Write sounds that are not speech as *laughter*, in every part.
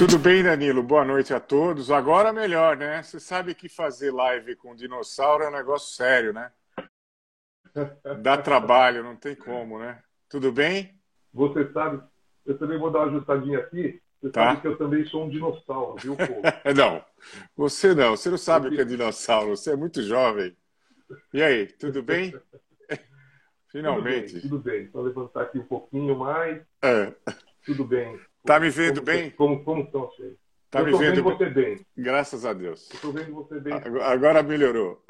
Tudo bem, Danilo? Boa noite a todos. Agora melhor, né? Você sabe que fazer live com dinossauro é um negócio sério, né? Dá trabalho, não tem como, né? Tudo bem? Você sabe, eu também vou dar uma ajustadinha aqui. Você tá. sabe que eu também sou um dinossauro, viu, pô? *laughs* não, você não. Você não sabe o que é dinossauro. Você é muito jovem. E aí, tudo bem? Finalmente. *laughs* Tudo bem, tudo bem. Só levantar aqui um pouquinho mais. É. Tudo bem. Tá me vendo como, bem? Como, como estão vocês? Tá eu me vendo, vendo você bem. Graças a Deus. Estou vendo você bem. Agora melhorou.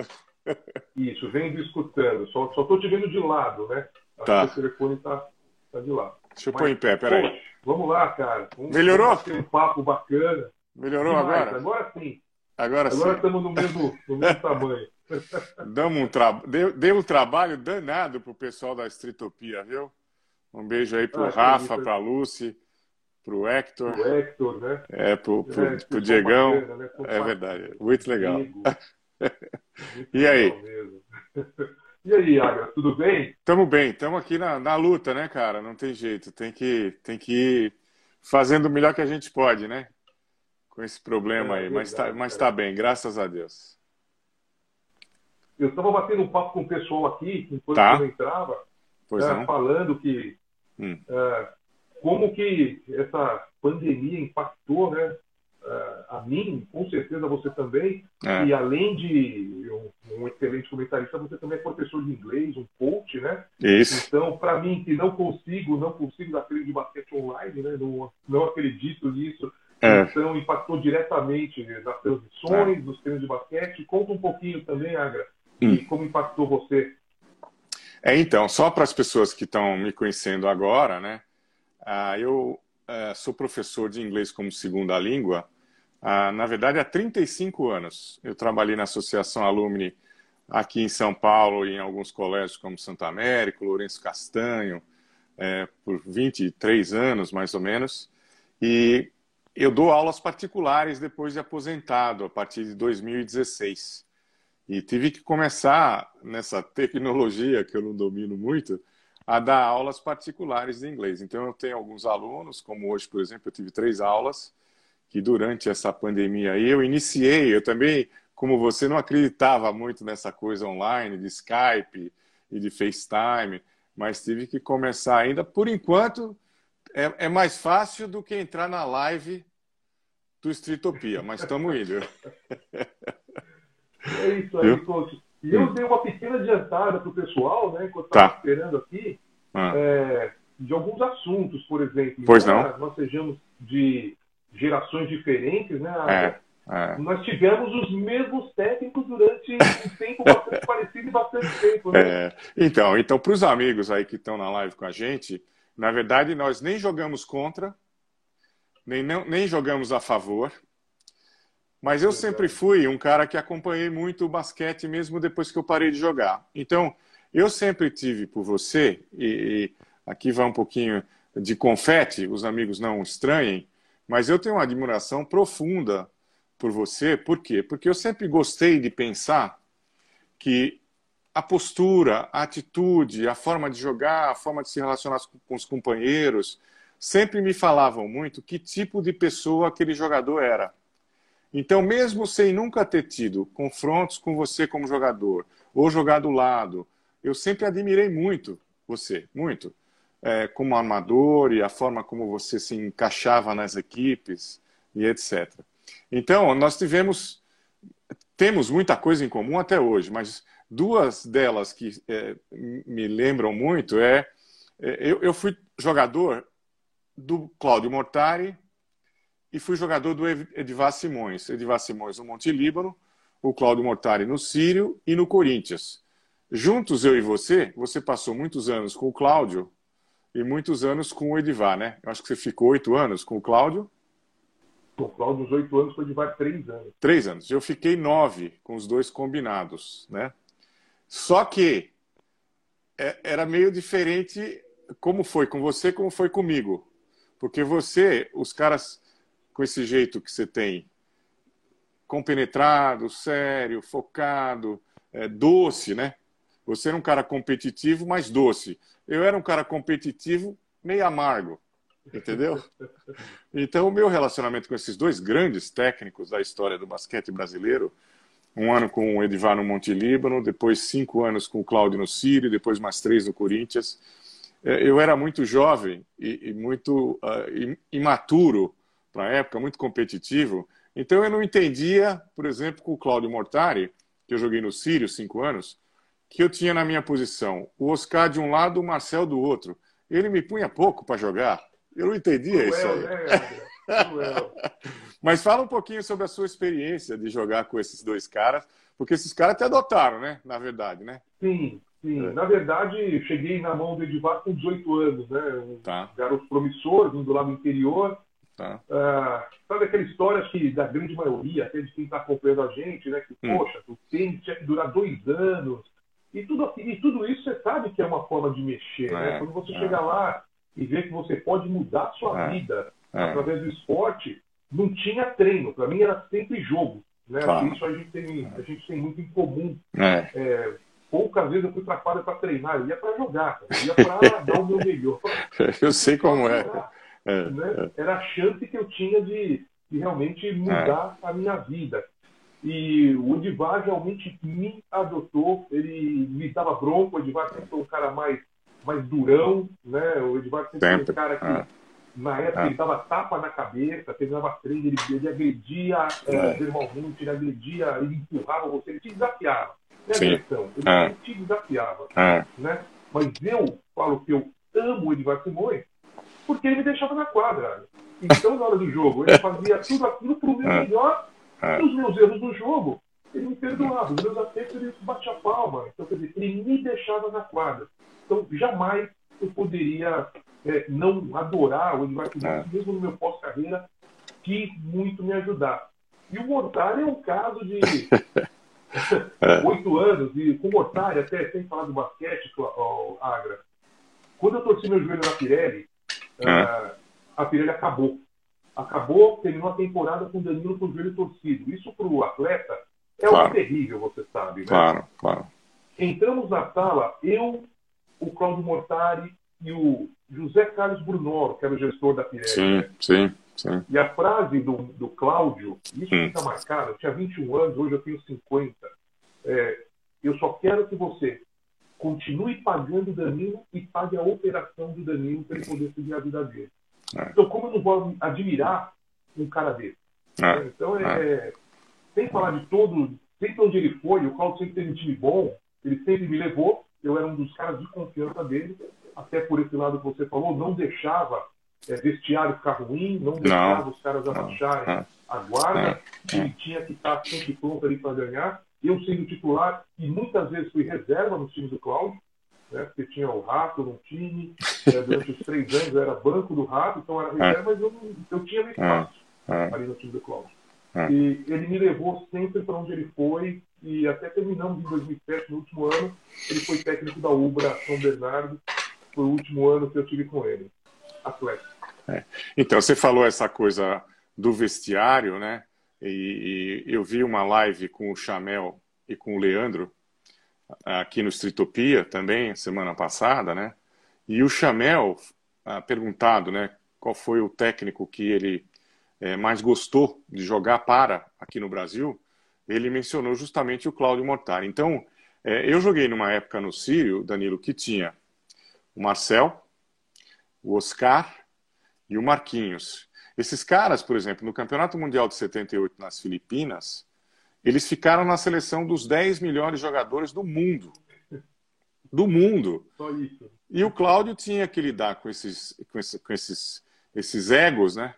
Isso, vendo e escutando. Só estou te vendo de lado, né? Acho tá. que o telefone está tá de lado. Deixa eu pôr em pé, peraí. Vamos lá, cara. Vamos, Melhorou? Ter um papo bacana. Melhorou Demais. agora? Agora sim. Agora, agora sim. estamos no mesmo, no mesmo *laughs* tamanho. Damos um tra... deu, deu um trabalho danado pro pessoal da Estritopia, viu? Um beijo aí pro ah, Rafa, para Lucy, pro Hector. Pro Hector, né? É, pro, pro, é, pro Diegão. Bacana, né? É verdade. Muito legal. *laughs* Muito e aí? *laughs* E aí, Agra, tudo bem? Tamo bem, estamos aqui na, na luta, né, cara? Não tem jeito, tem que, tem que ir fazendo o melhor que a gente pode, né? Com esse problema é, aí, mas, tá, mas tá bem, graças a Deus. Eu estava batendo um papo com o pessoal aqui, enquanto tá. eu entrava, é, falando que hum. é, como que essa pandemia impactou, né? Uh, a mim, com certeza você também, é. e além de um, um, excelente comentarista, você também é professor de inglês, um coach, né? Isso. Então, para mim, que não consigo, não consigo dar treino de basquete online, né? Não, não acredito nisso. É. Então, impactou diretamente nas transições, é. dos treinos de basquete. Conta um pouquinho também, Agra, hum. como impactou você. É, então, só para as pessoas que estão me conhecendo agora, né? Ah, eu uh, sou professor de inglês como segunda língua, uh, na verdade, há 35 anos. Eu trabalhei na Associação Alumni aqui em São Paulo e em alguns colégios como Santa América, Lourenço Castanho, é, por 23 anos, mais ou menos. E eu dou aulas particulares depois de aposentado, a partir de 2016. E tive que começar nessa tecnologia que eu não domino muito, a dar aulas particulares de inglês. Então, eu tenho alguns alunos, como hoje, por exemplo, eu tive três aulas, que durante essa pandemia aí eu iniciei, eu também, como você, não acreditava muito nessa coisa online, de Skype e de FaceTime, mas tive que começar ainda. Por enquanto, é, é mais fácil do que entrar na live do Streetopia, mas estamos indo. É isso aí, coach. E eu hum. dei uma pequena adiantada para o pessoal, né, enquanto estava tá. esperando aqui, ah. é, de alguns assuntos, por exemplo. Pois não. Nós sejamos de gerações diferentes, né? É, é. Nós tivemos os mesmos técnicos durante um *laughs* tempo bastante parecido e bastante tempo. Né? É. Então, então para os amigos aí que estão na live com a gente, na verdade, nós nem jogamos contra, nem, não, nem jogamos a favor. Mas eu sempre fui um cara que acompanhei muito o basquete mesmo depois que eu parei de jogar. Então, eu sempre tive por você, e, e aqui vai um pouquinho de confete, os amigos não estranhem, mas eu tenho uma admiração profunda por você. Por quê? Porque eu sempre gostei de pensar que a postura, a atitude, a forma de jogar, a forma de se relacionar com os companheiros, sempre me falavam muito que tipo de pessoa aquele jogador era. Então, mesmo sem nunca ter tido confrontos com você como jogador, ou jogar do lado, eu sempre admirei muito você, muito, é, como armador e a forma como você se encaixava nas equipes e etc. Então, nós tivemos, temos muita coisa em comum até hoje, mas duas delas que é, me lembram muito é, é eu, eu fui jogador do Cláudio Mortari e fui jogador do Edivar Simões. Edivar Simões no Monte Líbano, o Cláudio Mortari no Sírio e no Corinthians. Juntos, eu e você, você passou muitos anos com o Cláudio e muitos anos com o Edivar, né? Eu acho que você ficou oito anos com o Cláudio. Com o Cláudio, uns oito anos, com o Edivar, três anos. Três anos. Eu fiquei nove com os dois combinados, né? Só que é, era meio diferente como foi com você, como foi comigo. Porque você, os caras com esse jeito que você tem, compenetrado, sério, focado, é, doce, né? Você era um cara competitivo, mas doce. Eu era um cara competitivo, meio amargo. Entendeu? Então, o meu relacionamento com esses dois grandes técnicos da história do basquete brasileiro, um ano com o Edivar no Monte Líbano, depois cinco anos com o Cláudio no Sírio, depois mais três no Corinthians. É, eu era muito jovem e, muito uh, imaturo para a época, muito competitivo, então eu não entendia, por exemplo, com o Cláudio Mortari, que eu joguei no Sírio cinco anos, que eu tinha na minha posição o Oscar de um lado, o Marcel do outro. Ele me punha pouco para jogar. Eu não entendia isso aí. Né, *laughs* Mas fala um pouquinho sobre a sua experiência de jogar com esses dois caras, porque esses caras te adotaram, né? Na verdade, né? Sim, sim. É. Na verdade, cheguei na mão do Edivar com 18 anos, né? Um tá. garoto promissor, vindo lá do interior. Tá. Ah, sabe aquela história que da grande maioria, até de quem está acompanhando a gente, né? Que, hum. poxa, o tênis tinha que durar dois anos. E tudo, e tudo isso você sabe que é uma forma de mexer, né? é, né? Quando você é. chega lá e vê que você pode mudar a sua é, vida é. através do esporte, não tinha treino. Para mim era sempre jogo. Né? Claro. Isso a gente, tem, a gente tem muito em comum. É. é poucas vezes eu fui para a quadra para treinar, eu ia para jogar, eu ia para *laughs* dar o meu melhor. *laughs* Eu sei como é. É. Né? Era a chance que eu tinha de, de realmente mudar a minha vida. E o Edivar realmente me adotou, ele me dava bronco, o Edivar sempre foi um cara mais, mais durão, né? O Edivar sempre, sempre. foi um cara que, na época, ele dava tapa na cabeça, terminava treino, ele, ele agredia é. é, verbalmente, ele agredia, ele empurrava você, ele te desafiava. É agressão, ele te desafiava. Né? Mas eu falo que eu amo o Edivar Simões porque ele me deixava na quadra. Então, na hora do jogo, ele fazia tudo aquilo para o meu ah. melhor é. Os meus erros no jogo, ele me perdoava. Os meus acertos, ele batia a palma. Então, quer dizer, ele me deixava na quadra. Então, jamais eu poderia é, não adorar o Eduardo é. mesmo no meu pós-carreira, quis muito me ajudar. E o Mortari é um caso de *laughs* é. oito anos, e com o Mortari, até sem falar do basquete, ó, Agra, quando eu torci meu joelho na Pirelli, é. a Pirelli acabou acabou, terminou a temporada com o Danilo com o joelho torcido. Isso para o atleta é claro. algo terrível, você sabe. Né? Claro, claro. Entramos na sala, eu, o Claudio Mortari e o José Carlos Brunoro, que era o gestor da Pirelli. Sim, sim, sim. E a frase do, do Cláudio, isso hum. fica marcado, eu tinha 21 anos, hoje eu tenho 50. É, eu só quero que você continue pagando o Danilo e pague a operação do Danilo para ele poder seguir a vida dele. É. Então, como eu não vou admirar um cara desse? É. Então, é, é, sem falar de todo, sempre onde ele foi, o Claudio sempre teve um time bom, ele sempre me levou, eu era um dos caras de confiança dele, até por esse lado que você falou, não deixava é, vestiário ficar ruim, não deixava não, os caras abaixarem não, a guarda, ele tinha que estar sempre pronto ali para ganhar. Eu sendo titular, e muitas vezes fui reserva no time do Cláudio, né? Porque tinha o Rato no time, né? durante os três anos eu era banco do Rato, então era reserva, mas eu, eu tinha meu espaço ali no time do Cláudio. E ele me levou sempre para onde ele foi, e até terminamos em 2007, no último ano, ele foi técnico da Ubra São Bernardo, foi o último ano que eu tive com ele, atleta. É. Então, você falou essa coisa do vestiário, né? E, e, eu vi uma live com o Chamel e com o Leandro, aqui no Stritopia também, semana passada, né? E o Chamel, ah, perguntado, né, qual foi o técnico que ele é, mais gostou de jogar para aqui no Brasil, ele mencionou justamente o Cláudio Mortari. Então, é, eu joguei numa época no Sírio, Danilo, que tinha o Marcel, o Oscar e o Marquinhos. Esses caras, por exemplo, no Campeonato Mundial de 78 nas Filipinas, eles ficaram na seleção dos 10 melhores jogadores do mundo. Do mundo. E o Cláudio tinha que lidar com esses, com esses, com esses, esses egos, né?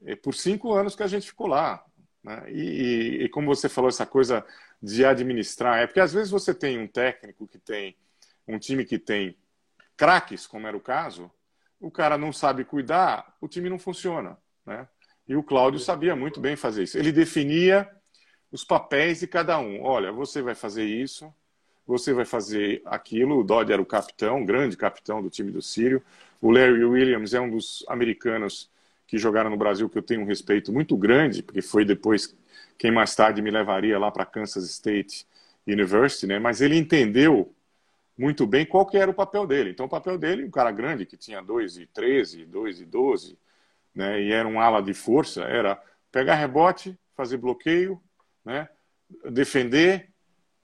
E por cinco anos que a gente ficou lá. Né? E, e, e, como você falou, essa coisa de administrar, é porque às vezes você tem um técnico que tem um time que tem craques, como era o caso, o cara não sabe cuidar, o time não funciona. Né? E o Cláudio sabia muito bem fazer isso. Ele definia os papéis de cada um. Olha, você vai fazer isso, você vai fazer aquilo. O Dodd era o capitão, grande capitão do time do Sírio. O Larry Williams é um dos americanos que jogaram no Brasil que eu tenho um respeito muito grande, porque foi depois quem mais tarde me levaria lá para Kansas State University, né? Mas ele entendeu muito bem qual que era o papel dele. Então, o papel dele, um cara grande que tinha 2 e 13, 2 e 12, né, e era um ala de força, era pegar rebote, fazer bloqueio, né, defender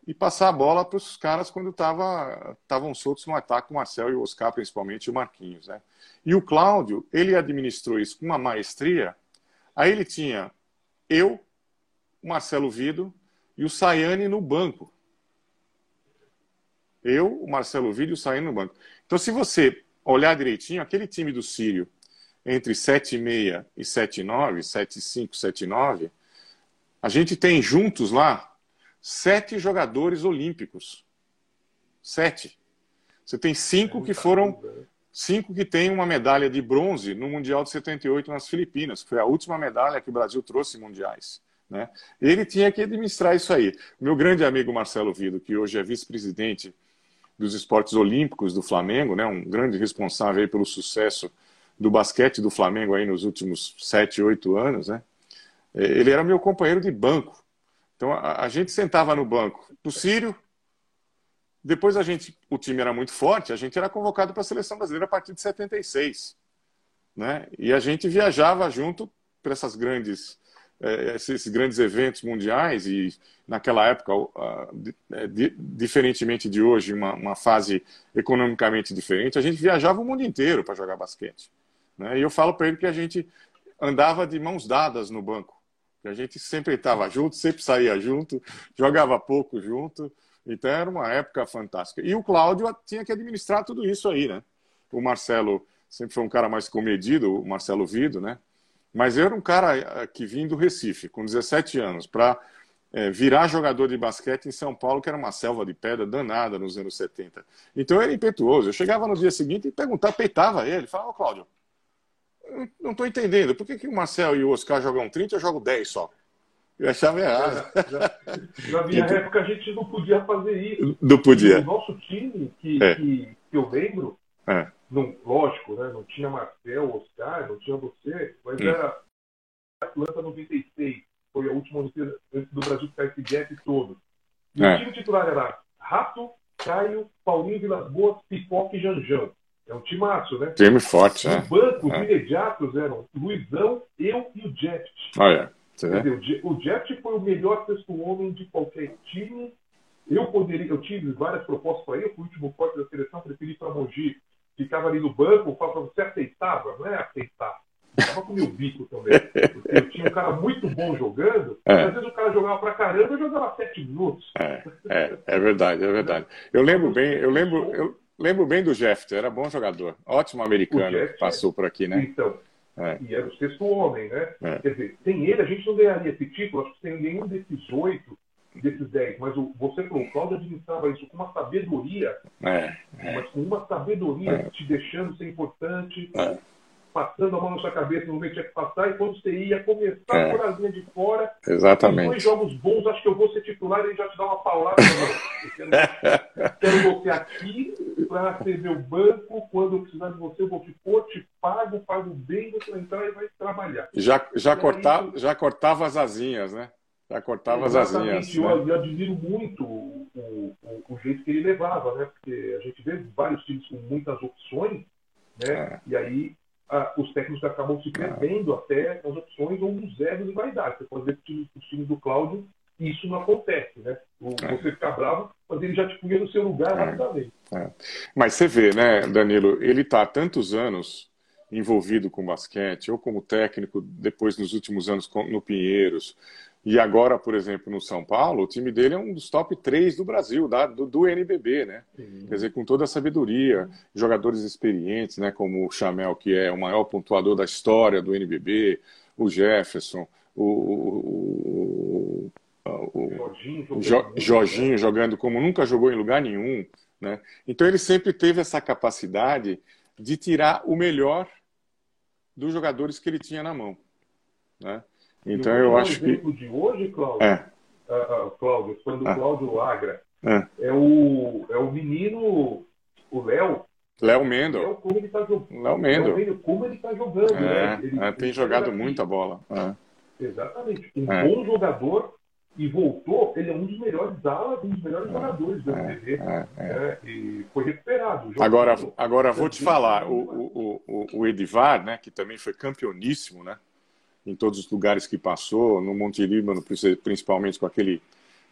e passar a bola para os caras quando estavam soltos no ataque, o Marcel e o Oscar, principalmente, e o Marquinhos. Né? E o Cláudio, ele administrou isso com uma maestria. Aí ele tinha eu, o Marcelo Vido e o Sayane no banco. Eu, o Marcelo Vido e o Sayane no banco. Então, se você olhar direitinho, aquele time do Sírio, entre 7,6 e 7,9, 7,5, 7,9, a gente tem juntos lá sete jogadores olímpicos. Sete. Você tem cinco que foram. Cinco que têm uma medalha de bronze no Mundial de 78 nas Filipinas, que foi a última medalha que o Brasil trouxe em mundiais. Né? Ele tinha que administrar isso aí. Meu grande amigo Marcelo Vido, que hoje é vice-presidente dos esportes olímpicos do Flamengo, né? um grande responsável pelo sucesso do basquete do Flamengo aí nos últimos sete, oito anos, né? ele era meu companheiro de banco. Então a, a gente sentava no banco do Sírio. Depois a gente, o time era muito forte, a gente era convocado para a seleção brasileira a partir de 76, né? E a gente viajava junto para essas grandes é, esses grandes eventos mundiais e naquela época, é, diferentemente de hoje, uma, uma, fase economicamente diferente, a gente viajava o mundo inteiro para jogar basquete. Né? E eu falo para ele que a gente andava de mãos dadas no banco. A gente sempre estava junto, sempre saía junto, jogava pouco junto. Então era uma época fantástica. E o Cláudio tinha que administrar tudo isso aí, né? O Marcelo sempre foi um cara mais comedido, o Marcelo Vido, né? Mas eu era um cara eh, que vim do Recife, com 17 anos, para é, eh, virar jogador de basquete em São Paulo, que era uma selva de pedra danada nos anos 70. Então eu era impetuoso. Eu chegava no dia seguinte e perguntava, peitava ele, falava, ô Cláudio, não estou entendendo. Por que, que o Marcel e o Oscar jogam 30 e eu jogo 10 só? Eu achava errado. Já, na minha então, época a gente não podia fazer isso. Não podia. o nosso time, que, é. que, que, eu lembro, é. não, lógico, né, não tinha Marcel, Oscar, não tinha você, mas hum. era Atlanta 96. Foi a última Olimpíada antes do Brasil ficar esse gap todo. E é. o time titular era Rato, Caio, Paulinho Vilas Boas, Pipoca e Janjão. É um timaço, né? Time forte, né? Os bancos é. imediatos eram Luizão, eu e o Jet. Olha, dizer, o Jet foi o melhor sexto homem de qualquer time. Eu poderia, eu tive várias propostas para ele, o último corte da seleção, preferi para Mogi. Ficava ali no banco, falava, você aceitava? Não é aceitar. Tava com meu bico também. Porque eu tinha um cara muito bom jogando, *laughs* é. às vezes o cara jogava pra caramba, eu jogava sete minutos. É, é, é verdade, é verdade. Eu lembro bem, eu lembro, eu, Lembro bem do Jefter, era bom jogador. Ótimo americano, passou por aqui, né? Então, é. e era o sexto homem, né? É. Quer dizer, sem ele a gente não ganharia esse título, acho que sem nenhum desses oito, desses dez. Mas o, você falou, o Cláudio administrava isso com uma sabedoria, é. é. mas com uma sabedoria é. te deixando ser importante é passando a mão na sua cabeça no momento que tinha que passar, e quando você ia começar é. por a linha de fora, Exatamente. dois jogos bons, acho que eu vou ser titular e ele já te dá uma paulada. quero, quero você aqui para ser meu banco, quando eu precisar de você, eu vou te pôr, te pago, pago bem, você vai entrar e vai trabalhar. Já, já, cortava, já cortava as asinhas, né? Já cortava as asinhas. Eu, né? eu admiro muito o, o, o, jeito que ele levava, né? Porque a gente vê vários times com muitas opções, né? É. E aí ah, os técnicos acabam se perdendo até as opções ou nos erros de vaidade. Você pode ver que os times do Cláudio isso não acontece, né? É. Você ficar bravo, mas ele já te punha no seu lugar é. rapidamente. É. Mas você vê, né, Danilo, ele está há tantos anos envolvido com basquete, ou como técnico, depois nos últimos anos no Pinheiros, e agora, por exemplo, no São Paulo, o time dele é um dos top 3 do Brasil, da, do, do NBB, né? Sim. Quer dizer, com toda a sabedoria, jogadores experientes, né? Como o Chamel, que é o maior pontuador da história do NBB, o Jefferson, o, o, o, o Jorginho, jo, Jorginho jogando como nunca jogou em lugar nenhum, né? Então ele sempre teve essa capacidade de tirar o melhor dos jogadores que ele tinha na mão, né? Então eu acho que. O de hoje, Cláudio, é. uh, uh, Cláudio, quando ah. Cláudio Agra, é. é. o, é o menino, o Léo. Léo Mendo. Léo, como ele está jogando. Léo Mendo. Como ele está jogando. É, né? ele, é, tem ele jogado muita bola. É. Exatamente. Um é. bom jogador e voltou, ele é um dos melhores alas, um dos melhores jogadores do MTV. É, é, é. e foi recuperado. Agora, agora vou te falar, o, o, o, o Edivar, né, que também foi campeoníssimo, né, em todos os lugares que passou, no Monte Líbano, principalmente com aquele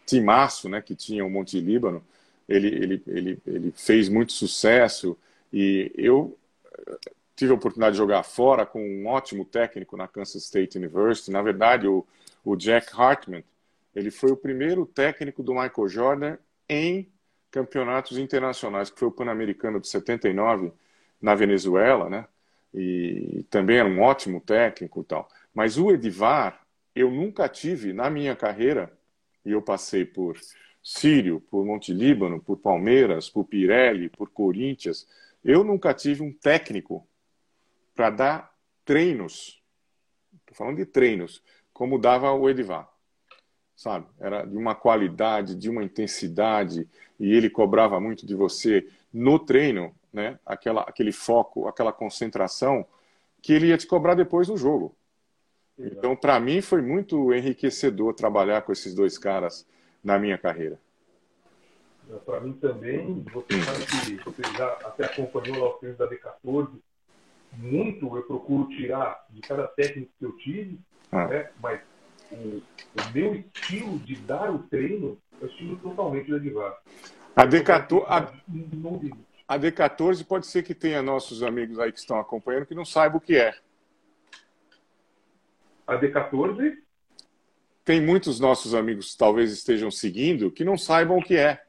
timaço né, que tinha o Monte Líbano, ele, ele, ele, ele fez muito sucesso e eu eh, tive a oportunidade de jogar fora com um ótimo técnico na Kansas State University. Na verdade, o, o Jack Hartman, ele foi o primeiro técnico do Michael Jordan em campeonatos internacionais, que foi o Pan-Americano de 79 na Venezuela, né? E também era um ótimo técnico e tal. Mas o Edivar, eu nunca tive na minha carreira, e eu passei por Sírio, por Monte Líbano, por Palmeiras, por Pirelli, por Corinthians, eu nunca tive um técnico para dar treinos. Estou falando de treinos, como dava o Edivar sabe? Era de uma qualidade, de uma intensidade, e ele cobrava muito de você no treino, né? Aquela, aquele foco, aquela concentração que ele ia te cobrar depois no jogo. Então, para mim, foi muito enriquecedor trabalhar com esses dois caras na minha carreira. Para mim também, você sabe que você já até acompanhou lá os treinos da D14, muito eu procuro tirar de cada técnico que eu tive, ah. né? mas o, o, meu estilo de dar o treino é o estilo totalmente Edivar. A D14, a, a D14 pode ser que tenha nossos amigos aí que estão acompanhando que não saibam o que é. A D14? Tem muitos nossos amigos talvez estejam seguindo que não saibam o que é.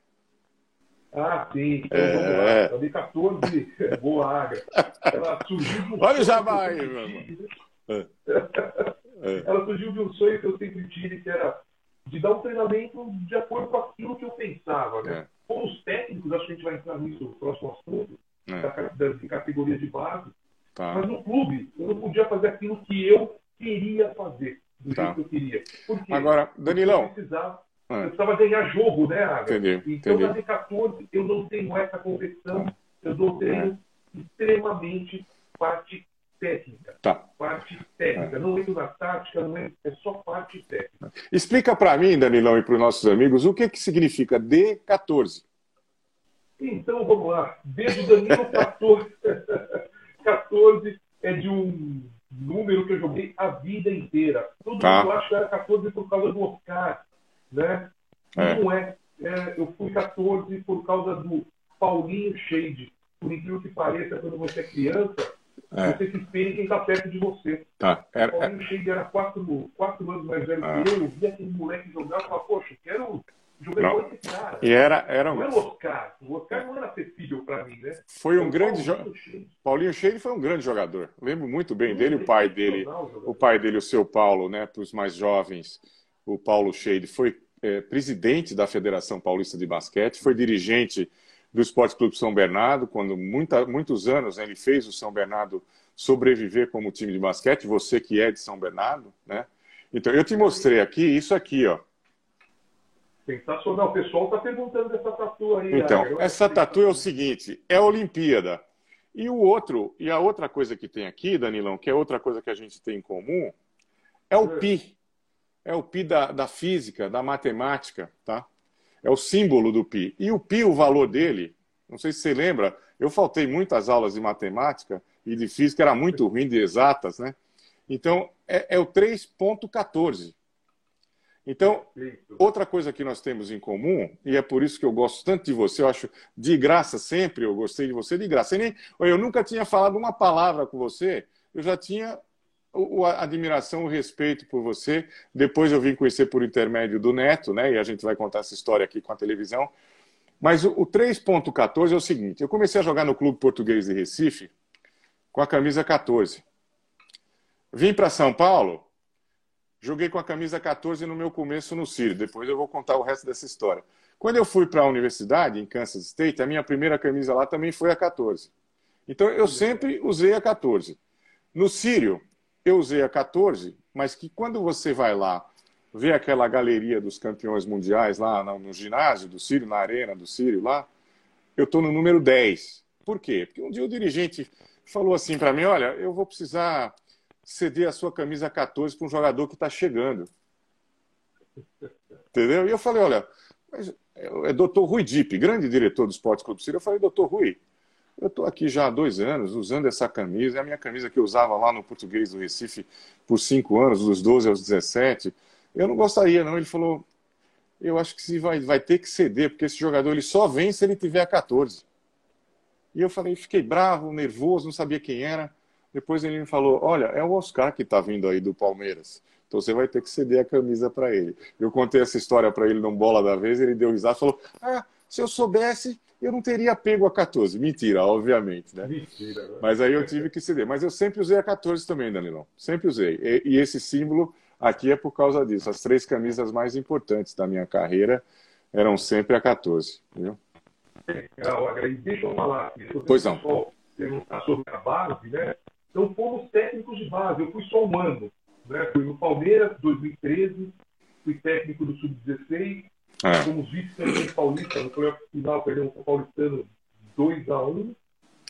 Ah, sim. Então, é... A D14 é *laughs* boa. Ela surgiu. Olha o jabá aí, meu irmão. *laughs* Ela surgiu de um sonho que eu sempre tive, que era de dar um treinamento de acordo com aquilo que eu pensava. Né? É. Com os técnicos, acho que a gente vai entrar nisso no próximo assunto, é. da, da, categoria de base. Tá. Mas no clube, eu não podia fazer aquilo que eu queria fazer, do tá. jeito que eu queria. Porque Agora, Danilão. Eu precisava, é. eu precisava ganhar jogo, né, Aga? Entendi, então, entendi. na D14, eu não tenho essa competição, eu dou treino é. extremamente parte técnica. Tá. Parte técnica. Não entro na tática, não é, é só parte técnica. Explica para mim, Danilão, e para os nossos amigos, o que, que significa D14. Então, vamos lá. Desde Danilo 14. 14 *laughs* é de um número que eu joguei a vida inteira. Todo tá. mundo acha que era 14 por causa do Oscar, né? É. Não é. é. Eu fui 14 por causa do Paulinho Shade. Por incrível que pareça, quando você é criança, é. Você se espelha em quem está perto de você. Tá. Era, o Paulinho Shade era quatro, quatro anos mais velho ah. que eu. Eu via aquele moleque jogar e falava, poxa, quero jogar não. com esse cara. E era, era um... Não era o Oscar. O Oscar não era acessível para mim, né? Foi um grande jogador. Paulinho Shade foi um grande jogador. Lembro muito bem dele, o pai dele, o pai dele, o seu Paulo, né? Para os mais jovens, o Paulo Shade foi é, presidente da Federação Paulista de Basquete, foi dirigente do Esporte Clube São Bernardo, quando muita, muitos anos né, ele fez o São Bernardo sobreviver como time de basquete, você que é de São Bernardo, né? Então, eu te mostrei aqui, isso aqui, ó. Sensacional. O pessoal está perguntando dessa tatu aí. Então, né? essa tatu é o seguinte, é a Olimpíada. E o outro, e a outra coisa que tem aqui, Danilão, que é outra coisa que a gente tem em comum, é o é. pi. É o pi da, da física, da matemática, tá? é o símbolo do pi. E o pi, o valor dele, não sei se você lembra, eu faltei muitas aulas de matemática e de física, era muito ruim de exatas, né? Então, é, é o 3.14. Então, outra coisa que nós temos em comum, e é por isso que eu gosto tanto de você, eu acho de graça sempre, eu gostei de você de graça. nem, eu nunca tinha falado uma palavra com você, eu já tinha a admiração, o respeito por você. Depois eu vim conhecer por intermédio do Neto, né? E a gente vai contar essa história aqui com a televisão. Mas o, o 3.14 é o seguinte: eu comecei a jogar no Clube Português de Recife com a camisa 14. Vim para São Paulo, joguei com a camisa 14 no meu começo no Círio. Depois eu vou contar o resto dessa história. Quando eu fui para a universidade, em Kansas State, a minha primeira camisa lá também foi a 14. Então eu sempre usei a 14. No Sírio, eu usei a 14, mas que quando você vai lá ver aquela galeria dos campeões mundiais lá no, no ginásio do Sírio, na arena do Sírio lá, eu estou no número 10. Por quê? Porque um dia o dirigente falou assim para mim, olha, eu vou precisar ceder a sua camisa 14 para um jogador que está chegando. Entendeu? E eu falei, olha, mas é doutor Rui Dipp, grande diretor do Esporte Clube Sírio. Eu falei, doutor Rui, eu estou aqui já há dois anos usando essa camisa, é a minha camisa que eu usava lá no Português do Recife por cinco anos, dos 12 aos 17. Eu não gostaria, não. Ele falou, eu acho que vai, vai ter que ceder, porque esse jogador ele só vem se ele tiver 14. E eu falei, fiquei bravo, nervoso, não sabia quem era. Depois ele me falou, olha, é o Oscar que está vindo aí do Palmeiras. Então você vai ter que ceder a camisa para ele. Eu contei essa história para ele num bola da vez, ele deu risada e falou: Ah, se eu soubesse, eu não teria pego a 14. Mentira, obviamente, né? Mentira. Né? Mas aí eu tive que ceder. Mas eu sempre usei a 14 também, Danilão. Sempre usei. E, e esse símbolo aqui é por causa disso. As três camisas mais importantes da minha carreira eram sempre a 14. Viu? Legal, e deixa eu falar. Pois não. Perguntar sobre a base, né? Então fomos técnicos de base. Eu fui só um ano. Né? Fui no Palmeiras, 2013, fui técnico do Sub-16, é. fomos vice-campeão paulista, no final perdemos o paulistano 2x1.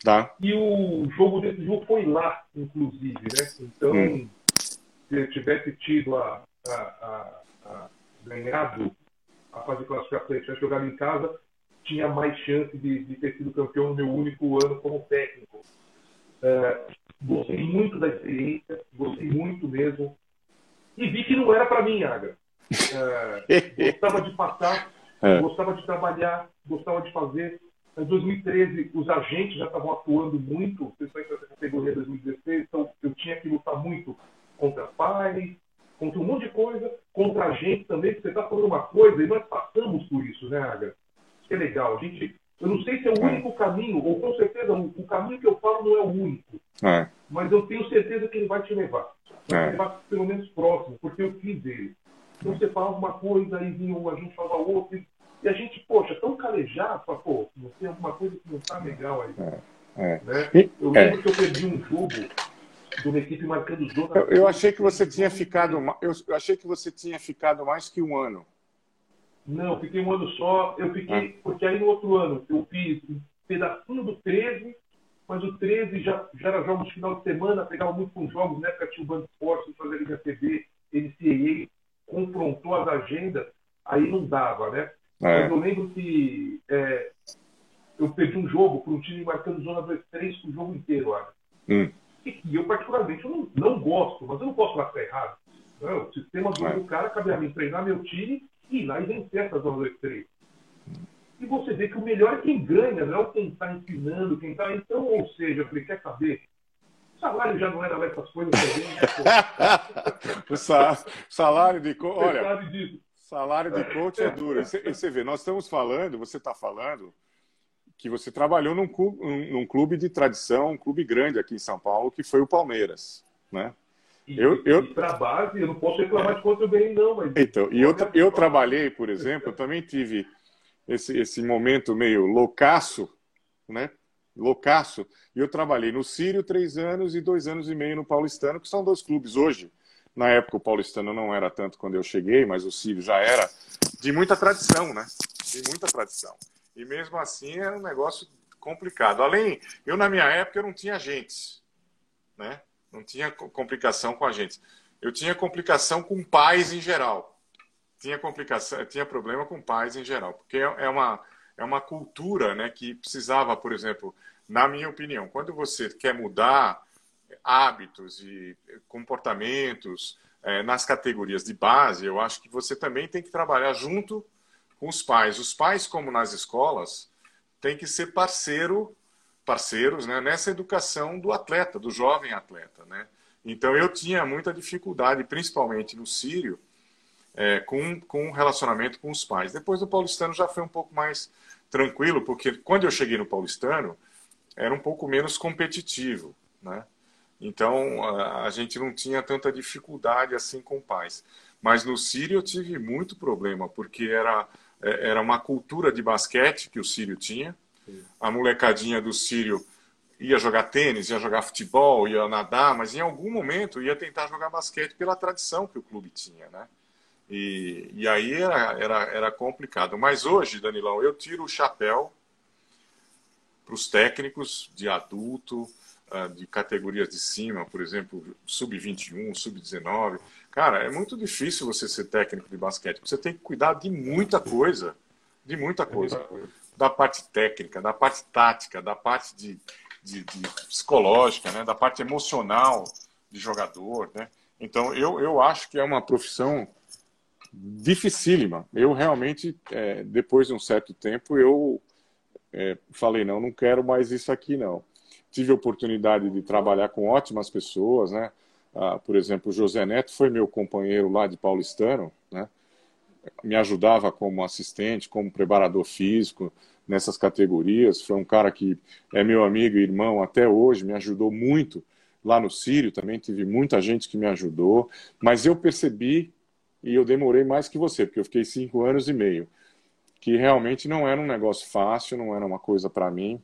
Tá. E o jogo desse jogo foi lá, inclusive, né? Então, hum. se eu tivesse tido a, a, a, a ganhado a fase de classificação, tivesse jogado em casa, tinha mais chance de, de, ter sido campeão no meu único ano como técnico. É, Gostei muito da experiência, gostei muito mesmo. E vi que não era para mim, Agra. É, *laughs* gostava de passar, é. gostava de trabalhar, gostava de fazer. Em 2013, os agentes já estavam atuando muito, principalmente nessa categoria 2016, então eu tinha que lutar muito contra pais, contra um monte de coisa, contra a gente também, porque você está falando uma coisa e nós passamos por isso, né, Agra? Que é legal. A gente, eu não sei se é o único caminho, ou com certeza o caminho que eu falo não é o único. É. Mas eu tenho certeza que ele vai te levar. Vai é. te levar pelo menos próximo, porque eu fiz ele. Então você falava uma coisa, aí vinha a gente falava outra. E a gente, poxa, tão calejado, fala, pô, não tem alguma coisa que não está legal aí. É. É. Né? Eu lembro é. que eu perdi um jogo de uma equipe marcando os outros. Eu, eu achei que você tinha ficado. Eu, eu achei que você tinha ficado mais que um ano. Não, fiquei um ano só. Eu fiquei, ah. porque aí no outro ano eu fiz um pedacinho do 13, mas o 13 já, já era jogos de final de semana, pegava muito com jogos, na época tinha o Band Esportes, fazer Liga TV, NCAA, confrontou as agendas, aí não dava, né? É. Mas eu lembro que é, eu perdi um jogo para um time marcando zona 2-3 o jogo inteiro, olha. Hum. E, e eu, particularmente, eu não, não gosto, mas eu não posso lá errado. Não, o sistema do é. cara cabe a mim treinar meu time ir lá e vencer essa zona 2 3. E você vê que o melhor é quem ganha, não é quem está ensinando, quem está. Então, ou seja, falei, quer saber? O salário já não era lá essas coisas *laughs* o salário de coach. Olha, salário de coach é duro. E você vê, nós estamos falando, você está falando que você trabalhou num clube, num clube de tradição, um clube grande aqui em São Paulo, que foi o Palmeiras, né? E, eu, eu... a base, eu não posso reclamar de quanto eu ganhei, não. Mas... Então, e eu, eu trabalhei, por exemplo, eu também tive esse, esse momento meio loucaço, né? Loucaço. E eu trabalhei no Sírio três anos e dois anos e meio no Paulistano, que são dois clubes hoje. Na época o Paulistano não era tanto quando eu cheguei, mas o Sírio já era de muita tradição, né? De muita tradição. E mesmo assim era um negócio complicado. Além, eu na minha época eu não tinha agentes, né? Não tinha complicação com agentes. Eu tinha complicação com pais em geral. Tinha complicação, tinha problema com pais em geral, porque é, é uma é uma cultura, né, que precisava, por exemplo, na minha opinião, quando você quer mudar hábitos e comportamentos é, nas categorias de base, eu acho que você também tem que trabalhar junto com os pais. Os pais, como nas escolas, têm que ser parceiro parceiros né, nessa educação do atleta, do jovem atleta. Né? Então eu tinha muita dificuldade, principalmente no Sírio, é, com, com o relacionamento com os pais. Depois do paulistano já foi um pouco mais tranquilo, porque quando eu cheguei no paulistano, era um pouco menos competitivo. Né? Então a, a gente não tinha tanta dificuldade assim com pais. Mas no Sírio eu tive muito problema, porque era, é, era uma cultura de basquete que o Sírio tinha, a molecadinha do Sírio ia jogar tênis, ia jogar futebol, ia nadar, mas em algum momento ia tentar jogar basquete pela tradição que o clube tinha, né? E, e aí era, era, era complicado. Mas hoje, Danilão, eu tiro o chapéu para os técnicos de adulto, uh, de categorias de cima, por exemplo, sub-21, sub-19. Cara, é muito difícil você ser técnico de basquete. Você tem que cuidar de muita coisa, de muita coisa. Da parte técnica, da parte tática, da parte de, de, de psicológica, né? da parte emocional de jogador, né? Então, eu, eu acho que é uma profissão dificílima. Eu realmente, é, depois de um certo tempo, eu é, falei, não, não quero mais isso aqui, não. Tive a oportunidade de trabalhar com ótimas pessoas, né? Ah, por exemplo, o José Neto foi meu companheiro lá de paulistano, né? Me ajudava como assistente, como preparador físico nessas categorias. Foi um cara que é meu amigo e irmão até hoje, me ajudou muito. Lá no Sírio também tive muita gente que me ajudou, mas eu percebi, e eu demorei mais que você, porque eu fiquei cinco anos e meio que realmente não era um negócio fácil, não era uma coisa para mim.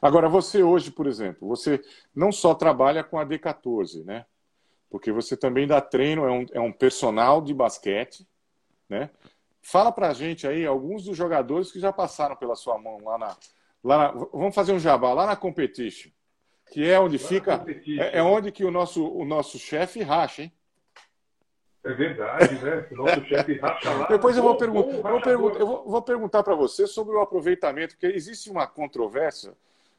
Agora, você hoje, por exemplo, você não só trabalha com a D14, né? Porque você também dá treino, é um, é um personal de basquete, né? Fala pra gente aí alguns dos jogadores que já passaram pela sua mão lá na. Lá na vamos fazer um jabá, lá na Competition, que é onde lá fica. É, é, onde que o nosso, o nosso chefe racha, hein? É verdade, né? O nosso chefe racha lá. Depois eu vou, pergun vou, perguntar, eu vou, vou perguntar para você sobre o aproveitamento, porque existe uma controvérsia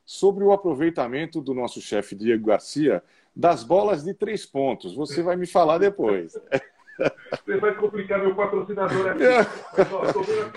sobre o aproveitamento do nosso chefe Diego Garcia das bolas de três pontos. Você vai me falar depois. *laughs* Você vai complicar meu patrocinador aqui.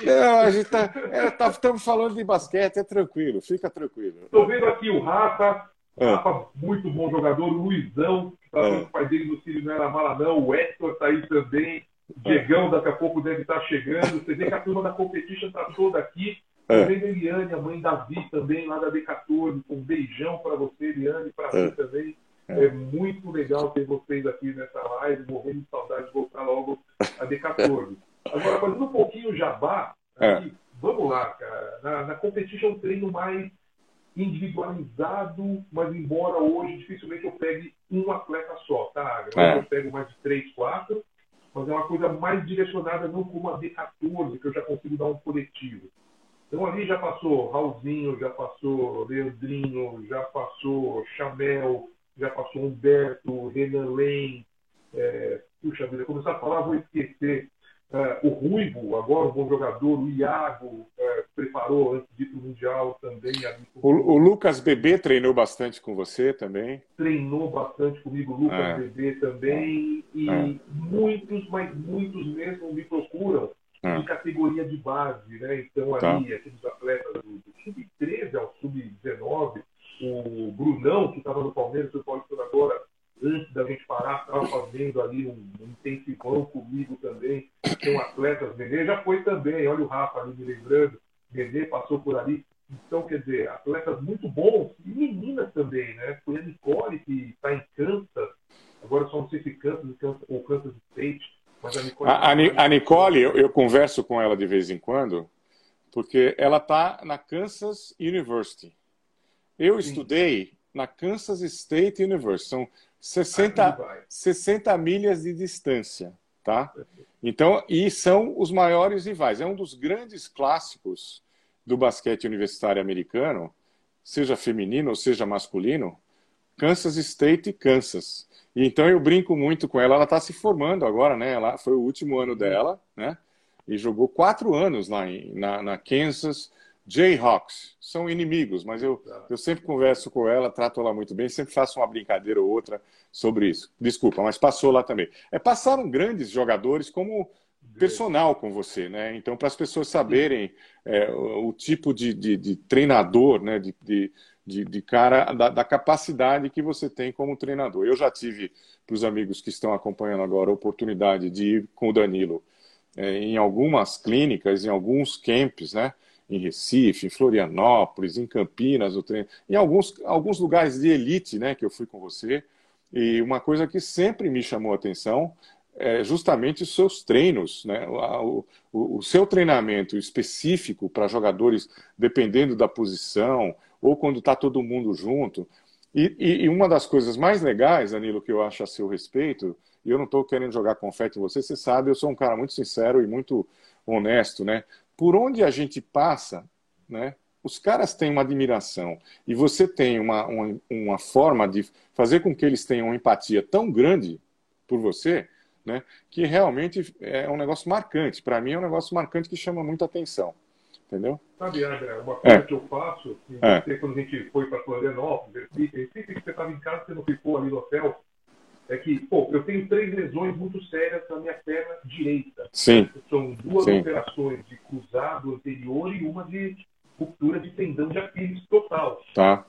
Não, a gente tá, é, tá, estamos falando de basquete, é tranquilo, fica tranquilo. Estou vendo aqui o Rafa, ah. Rafa, muito bom jogador, o Luizão, Tá é. o pai dele no Círio não era mala, não. O Hector tá aí também. O Diegão daqui a pouco deve estar tá chegando. Você vê que a turma da competition está toda aqui. É. A Eliane, a mãe Davi também, lá da D14. Um beijão para você, Eliane, para é. mim também. É. é muito legal ter vocês aqui nessa live, morrendo de saudade de voltar logo a D14. Agora, fazendo um pouquinho o jabá, é. aqui, vamos lá, cara. Na, na competition é um treino mais individualizado, mas embora hoje dificilmente eu pegue um atleta só, tá? É. Eu pego mais de três, quatro, mas é uma coisa mais direcionada, não como a D14, que eu já consigo dar um coletivo. Então ali já passou Raulzinho, já passou Leandrinho, já passou Chamel, já passou Humberto, Renan Lane. É, puxa vida, começar a falar, vou esquecer. É, o Ruivo, agora um bom jogador, o Iago, é, preparou antes de ir para o Mundial também. O, o, Lucas Bebê treinou bastante com você também? Treinou bastante comigo, o Lucas é. Bebê também. E é. muitos, mas muitos mesmo me procuram é. em categoria de base. Né? Então, tá. ali, tá. aqueles atletas do, do sub-13 ao sub-19, o Brunão, que estava no Palmeiras, foi Paulista agora, antes da gente parar, estava fazendo ali um, um intensivão comigo também. Tem um atletas, Nenê já foi também, olha o Rafa ali me lembrando, Nenê passou por ali. Então, quer dizer, atletas muito bons e meninas também, né? Foi a Nicole que está em Kansas, agora só não sei se Kansas ou Kansas State, mas a Nicole. A, a, a Nicole, eu, eu converso com ela de vez em quando, porque ela está na Kansas University. Eu estudei na Kansas State University. São 60, 60 milhas de distância, tá? Então, e são os maiores rivais. É um dos grandes clássicos do basquete universitário americano, seja feminino ou seja masculino, Kansas State e Kansas. E então eu brinco muito com ela. Ela está se formando agora, né? Ela foi o último ano dela, né? E jogou quatro anos lá em, na, na Kansas Jayhawks são inimigos, mas eu, eu sempre converso com ela, trato ela muito bem, sempre faço uma brincadeira ou outra sobre isso. Desculpa, mas passou lá também. É, passaram grandes jogadores como personal com você, né? Então, para as pessoas saberem é, o, o, tipo de, de, de treinador, né? De, de, de, de cara, da, da, capacidade que você tem como treinador. Eu já tive, para os amigos que estão acompanhando agora, a oportunidade de ir com o Danilo é, em algumas clínicas, em alguns camps, né? Em Recife, em Florianópolis, em Campinas, o em alguns, alguns lugares de elite, né, que eu fui com você. E uma coisa que sempre me chamou a atenção é justamente os seus treinos, né? o, o, o seu treinamento específico para jogadores, dependendo da posição, ou quando está todo mundo junto. E, e, e, uma das coisas mais legais, Danilo, que eu acho a seu respeito, e eu não estou querendo jogar confete em você, você sabe, eu sou um cara muito sincero e muito honesto, né? Por onde a gente passa, né, os caras têm uma admiração e você tem uma, uma, uma forma de fazer com que eles tenham uma empatia tão grande por você, né, que realmente é um negócio marcante. Para mim é um negócio marcante que chama muita atenção. Entendeu? Sabe, André, uma coisa é. que eu faço, que é. quando a gente foi para Florianópolis, sempre que você estava em casa, você não ficou ali no hotel, é que, pô, eu tenho três lesões muito sérias na minha perna direita. Sim. São duas Sim. operações de cruzado anterior e uma de ruptura de tendão de Aquiles total. Tá.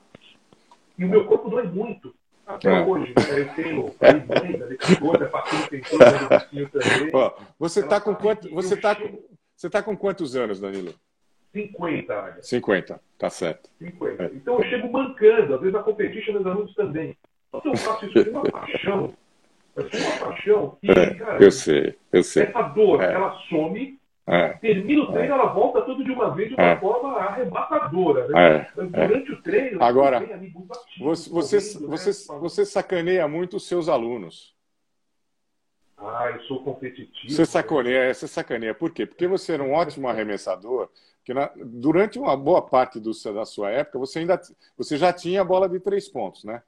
E o meu corpo dói muito. Até é. hoje, né? Eu tenho a Irlanda, a Patrulha tentou, também. você está com quanto, você tá, você tá com quantos anos, Danilo? 50, Águia. 50, tá certo. 50. É. Então eu chego mancando, às vezes a competition meus alunos também. Então eu faço isso com uma paixão. Mas com uma paixão que, é, cara, eu sei, eu sei. Essa dor, é. ela some, é. termina o treino, ela volta tudo de uma vez de uma é. forma arrebatadora. Né? É. Durante o treino, agora, você, você, você, né? você sacaneia muito os seus alunos. Ah, eu sou competitivo. Você sacaneia, você sacaneia. Por quê? Porque você era um ótimo arremessador, que na, durante uma boa parte do, da sua época, você ainda você já tinha a bola de três pontos, né?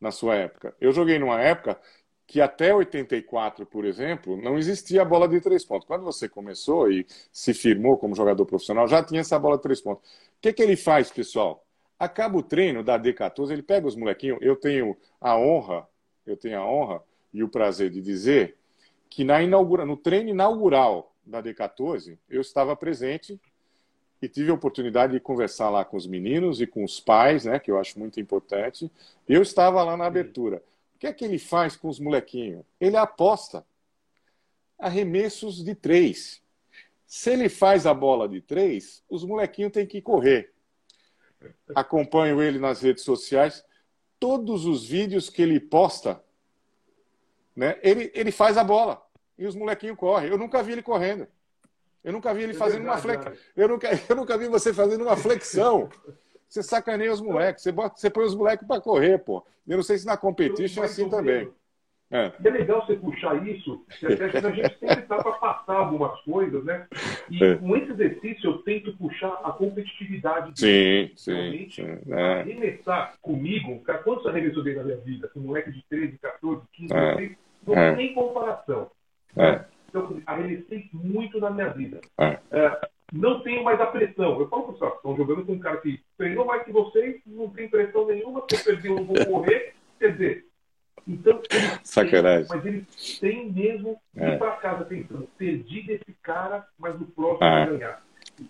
Na sua época. Eu joguei numa época que até 84, por exemplo, não existia a bola de três pontos. Quando você começou e se firmou como jogador profissional, já tinha essa bola de três pontos. O que, que ele faz, pessoal? Acaba o treino da D14, ele pega os molequinhos. Eu tenho a honra, eu tenho a honra e o prazer de dizer que na inaugura, no treino inaugural da D14, eu estava presente e tive a oportunidade de conversar lá com os meninos e com os pais, né, que eu acho muito importante. Eu estava lá na abertura. O que é que ele faz com os molequinhos? Ele aposta arremessos de três. Se ele faz a bola de três, os molequinhos têm que correr. Acompanho ele nas redes sociais. Todos os vídeos que ele posta né? Ele, ele faz a bola e os molequinhos correm. Eu nunca vi ele correndo. Eu nunca vi ele é fazendo uma flexão. Eu nunca, *laughs* eu nunca vi você fazendo uma flexão. Você sacaneia os moleques. Você, bota, você põe os moleques para correr, pô. Eu não sei se na competition é assim também. É. é legal você puxar isso, que a gente sempre está para passar algumas coisas, né? E é. com esse exercício eu tento puxar a competitividade. Sim, sim. sim é. Arremessar comigo, quantos arremessou bem na minha vida? Com um moleque de 13, 14, 15, é. 16, não é. tem nem comparação. É. Então, arremessei muito na minha vida. É. É, não tenho mais a pressão. Eu falo para os estão jogando com um cara que treinou mais que vocês, não tem pressão nenhuma, se eu perder, eu vou correr. Quer dizer, então, Sacanagem. Têm, mas eles têm mesmo é. ir para casa pensando, perdi desse cara, mas no próximo ah. ganhar.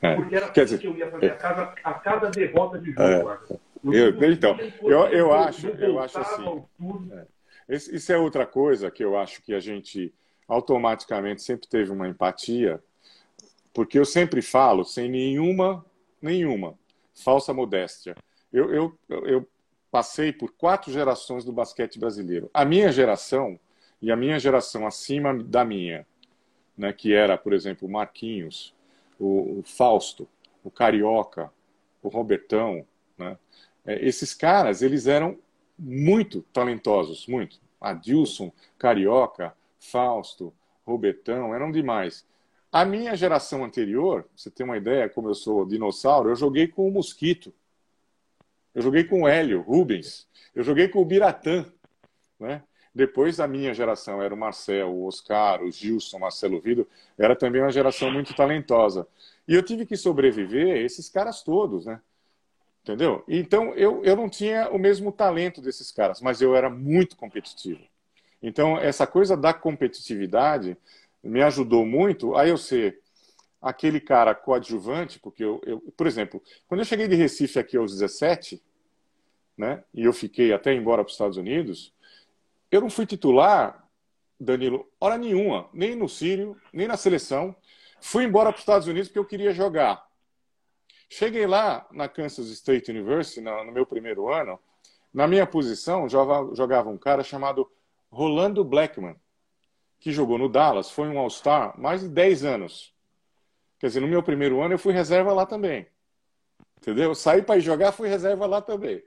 É. Porque era Quer assim dizer, que eu ia fazer a, casa, a cada derrota de jogo. É. Eu, eu, então, eu, eu acho, eu acho assim. É. Isso é outra coisa que eu acho que a gente automaticamente sempre teve uma empatia, porque eu sempre falo sem nenhuma, nenhuma falsa modéstia. Eu, eu, eu passei por quatro gerações do basquete brasileiro. A minha geração e a minha geração acima da minha, né, que era, por exemplo, o Marquinhos, o, o Fausto, o Carioca, o Robertão, né, é, esses caras, eles eram muito talentosos, muito. Adilson, Carioca, Fausto, Robertão, eram demais. A minha geração anterior, você tem uma ideia, como eu sou dinossauro, eu joguei com o Mosquito. Eu joguei com o Hélio Rubens, eu joguei com o Biratã. Né? Depois a minha geração era o Marcel, o Oscar, o Gilson, o Marcelo Vido, era também uma geração muito talentosa. E eu tive que sobreviver esses caras todos, né? Entendeu? Então eu, eu não tinha o mesmo talento desses caras, mas eu era muito competitivo. Então essa coisa da competitividade me ajudou muito a eu ser aquele cara coadjuvante, porque eu, eu, por exemplo, quando eu cheguei de Recife aqui aos 17, né, e eu fiquei até embora para os Estados Unidos, eu não fui titular, Danilo, hora nenhuma, nem no Sírio, nem na seleção. Fui embora para os Estados Unidos porque eu queria jogar. Cheguei lá na Kansas State University, no, meu primeiro ano, na minha posição jogava um cara chamado Rolando Blackman, que jogou no Dallas, foi um All-Star mais de 10 anos. Quer dizer, no meu primeiro ano eu fui reserva lá também. Entendeu? Saí para jogar, fui reserva lá também.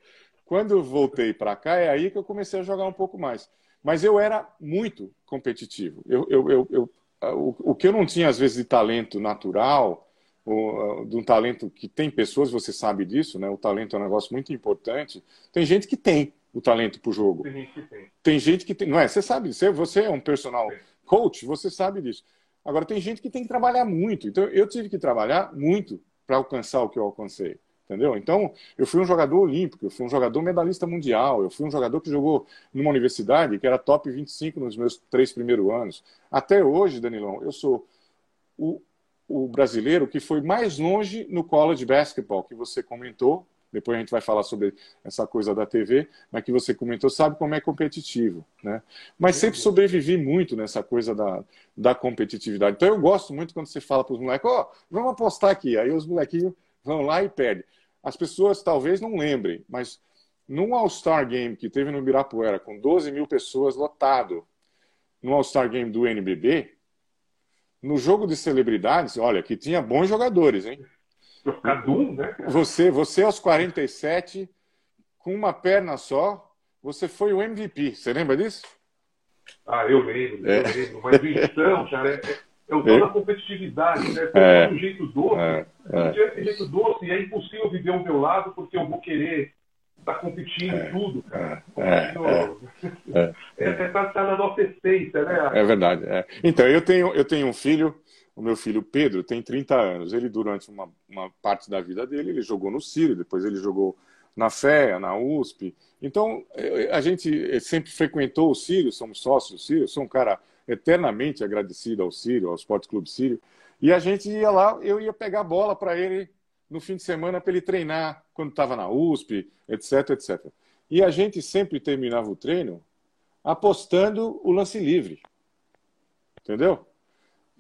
Quando voltei para cá, é aí que eu comecei a jogar um pouco mais. Mas eu era muito competitivo. Eu, eu, eu, eu o, o, que eu não tinha, às vezes, de talento natural, ou, de um talento que tem pessoas, você sabe disso, né? O talento é um negócio muito importante. Tem gente que tem o talento para o jogo. Tem gente que tem. Tem gente que tem. Não é? Você sabe disso. Você é um personal coach, você sabe disso. Agora, tem gente que tem que trabalhar muito. Então, eu tive que trabalhar muito para alcançar o que eu alcancei. Entendeu? Então, eu fui um jogador olímpico, eu fui um jogador medalhista mundial, eu fui um jogador que jogou numa universidade que era top 25 nos meus três primeiros anos. Até hoje, Danilão, eu sou o, o brasileiro que foi mais longe no college basketball, que você comentou. Depois a gente vai falar sobre essa coisa da TV, mas que você comentou, sabe como é competitivo, né? Mas sempre sobrevivi muito nessa coisa da, da competitividade. Então eu gosto muito quando você fala para os moleques, ó, oh, vamos apostar aqui. Aí os molequinhos vão lá e perdem. As pessoas talvez não lembrem, mas num All-Star Game que teve no Ibirapuera, com 12 mil pessoas lotado, no All-Star Game do NBB, no jogo de celebridades, olha, que tinha bons jogadores, hein? Cadum, né? Você, você aos 47, com uma perna só, você foi o MVP. Você lembra disso? Ah, eu lembro, é. eu lembro. Mas então, cara, é, é o tom da competitividade, né? Tem é. um jeito doce. É. É. Esse jeito doce, e é impossível viver ao meu lado porque eu vou querer estar tá competindo é. em tudo, cara. É. É. É. é. Tá, tá na nossa essência, né? É verdade. É. Então, eu tenho, eu tenho um filho, o meu filho Pedro tem 30 anos. Ele, durante uma, uma parte da vida dele, ele jogou no Círio, depois ele jogou na FEA, na USP. Então, a gente sempre frequentou o Círio, somos sócios do Círio, sou um cara eternamente agradecido ao Sírio, ao Esporte Clube Sírio. E a gente ia lá, eu ia pegar a bola para ele no fim de semana para ele treinar quando estava na USP, etc, etc. E a gente sempre terminava o treino apostando o lance livre. Entendeu?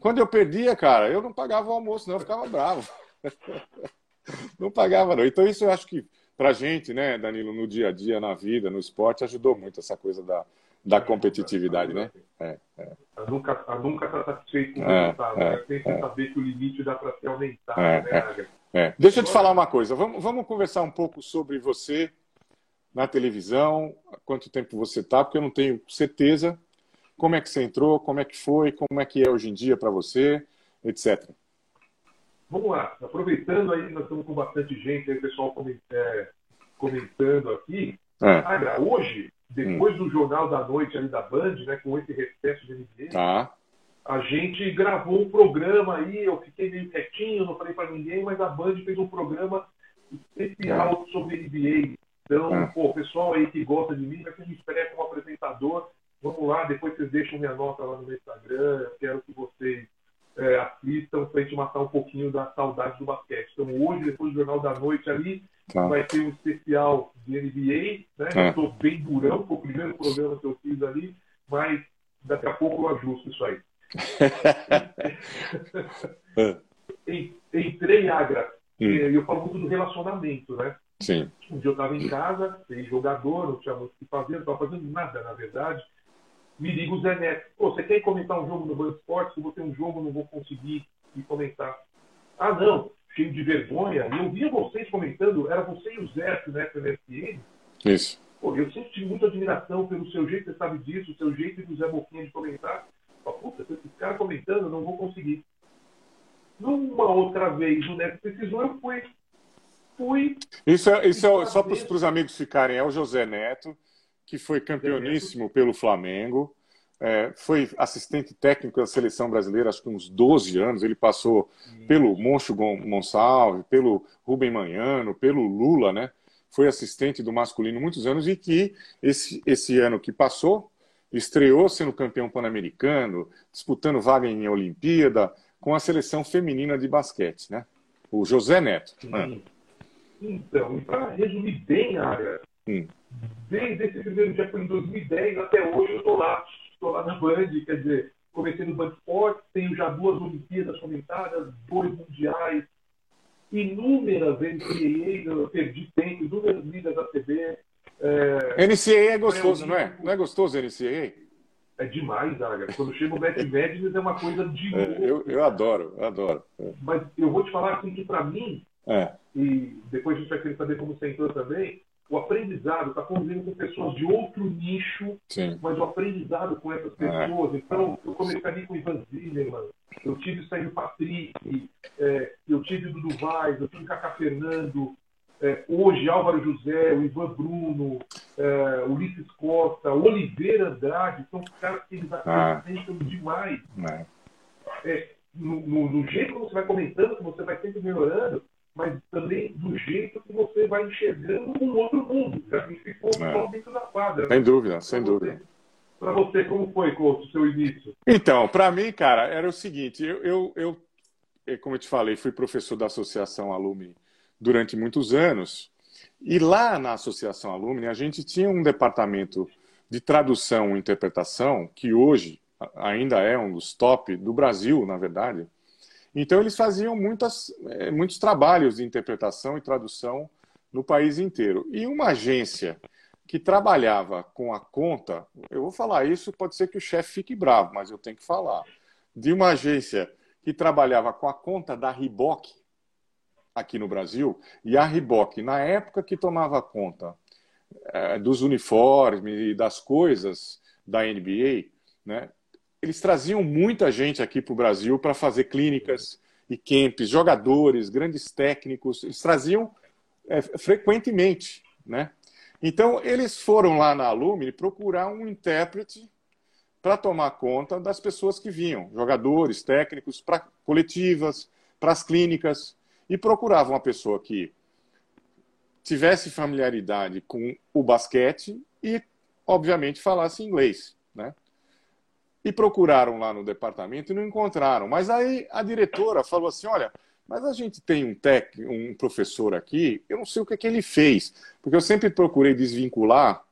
Quando eu perdia, cara, eu não pagava o almoço, não, eu ficava bravo. *laughs* não pagava, não. Então, isso eu acho que, para a gente, né, Danilo, no dia a dia, na vida, no esporte, ajudou muito essa coisa da, da competitividade, né? É, é. A nunca, a nunca está satisfeito com o é, resultado, é? Sempre é. saber que o limite dá para ser aumentado, é, né, é. Deixa eu te falar uma coisa. Vamos, vamos conversar um pouco sobre você na televisão, quanto tempo você está, porque eu não tenho certeza como é que você entrou, como é que foi, como é que é hoje em dia para você, etc. Vamos lá, aproveitando aí, nós estamos com bastante gente, aí, pessoal comentando aqui. Ah, hoje depois hum. do Jornal da Noite ali da Band, né, com esse recesso de NBA, tá. a gente gravou um programa aí, eu fiquei meio quietinho, não falei para ninguém, mas a Band fez um programa especial tá. sobre NBA. Então, tá. pô, o pessoal aí que gosta de mim, vai ser me espera como apresentador. Vamos lá, depois vocês deixam minha nota lá no meu Instagram. Eu quero que vocês é, assistam para a gente matar um pouquinho da saudade do basquete. Então, hoje, depois do Jornal da Noite ali, Tá. Vai ter um especial de NBA, né? É. Estou bem durão, foi o primeiro programa que eu fiz ali, mas daqui a pouco eu ajusto isso aí. *laughs* Entrei, Agra, hum. e eu falo muito do relacionamento, né? Sim. Um dia eu estava em casa, sem jogador, não tinha muito o que fazer, não estava fazendo nada, na verdade. Me liga o Zé Neto. Pô, você quer comentar um jogo no Band Esportes? Se eu vou ter um jogo, não vou conseguir ir comentar. Ah, não cheio de vergonha. E eu via vocês comentando, era você e o Zé, né, pelo SPN. Isso. Pô, eu sempre tive muita admiração pelo seu jeito, você sabe disso, o seu jeito do Zé Boquinha de comentar. Pô, puta, esse cara comentando, eu não vou conseguir. Numa outra vez, o Neto precisou, eu fui. Fui. Isso é, isso é só para os amigos ficarem, é o José Neto, que foi campeoníssimo pelo Flamengo. É, foi assistente técnico da seleção brasileira, acho que uns 12 anos. Ele passou pelo Moncho Gonçalves, pelo Rubem Manhano, pelo Lula, né? Foi assistente do masculino muitos anos e que esse, esse ano que passou estreou sendo campeão pan-americano, disputando vaga em Olimpíada com a seleção feminina de basquete, né? O José Neto. Então, para resumir bem, área, desde esse primeiro dia, foi em 2010 até hoje, eu estou lá estou lá na Band, quer dizer, comecei no Band Esportes, tenho já duas Olimpíadas comentadas, dois mundiais, inúmeras NCAA, eu perdi tempo, inúmeras ligas da TV. É, NCAA é gostoso, não é? Não é gostoso NCAA? É demais, Zaga. Quando chega o Matt *laughs* Madness é uma coisa de é, eu, eu adoro, eu adoro. É. Mas eu vou te falar assim que para mim, é. e depois a gente vai querer saber como você entrou também, o aprendizado, está convivendo com pessoas de outro nicho, Sim. mas o aprendizado com essas é. pessoas. É. Então, eu comecei ali com o Ivan Zimmerman, eu tive o Sérgio Patrick, é, eu tive o Dudu Vaz, eu tive o Cacá Fernando, é, hoje Álvaro José, o Ivan Bruno, é, Ulisses Costa, Oliveira Andrade, são caras que eles acrescentam ah. demais. É. é. No, no, no, jeito que você vai comentando, que você vai sempre melhorando, mas também do jeito que você vai enxergando um outro mundo, já que ficou é. só dentro da quadra. Sem dúvida, sem dúvida. Para você, como foi, o seu início? Então, para mim, cara, era o seguinte, eu, eu, eu, como eu te falei, fui professor da Associação Alumni durante muitos anos, e lá na Associação Alumni a gente tinha um departamento de tradução e interpretação, que hoje ainda é um dos top do Brasil, na verdade, então, eles faziam muitas, eh, muitos trabalhos de interpretação e tradução no país inteiro. E uma agência que trabalhava com a conta, eu vou falar isso, pode ser que o chefe fique bravo, mas eu tenho que falar, de uma agência que trabalhava com a conta da Riboc aqui no Brasil, e a Riboc, na época que tomava conta é, dos uniformes e das coisas da NBA, né, eles traziam muita gente aqui para o Brasil para fazer clínicas e camps, jogadores, grandes técnicos, eles traziam é, frequentemente, né? Então, eles foram lá na Alumni procurar um intérprete para tomar conta das pessoas que vinham, jogadores, técnicos, para coletivas, para as clínicas, e procuravam uma pessoa que tivesse familiaridade com o basquete e, obviamente, falasse inglês, né? E procuraram lá no departamento e não encontraram. Mas aí a diretora falou assim: olha, mas a gente tem um tec, um professor aqui, eu não sei o que, é que ele fez, porque eu sempre procurei desvincular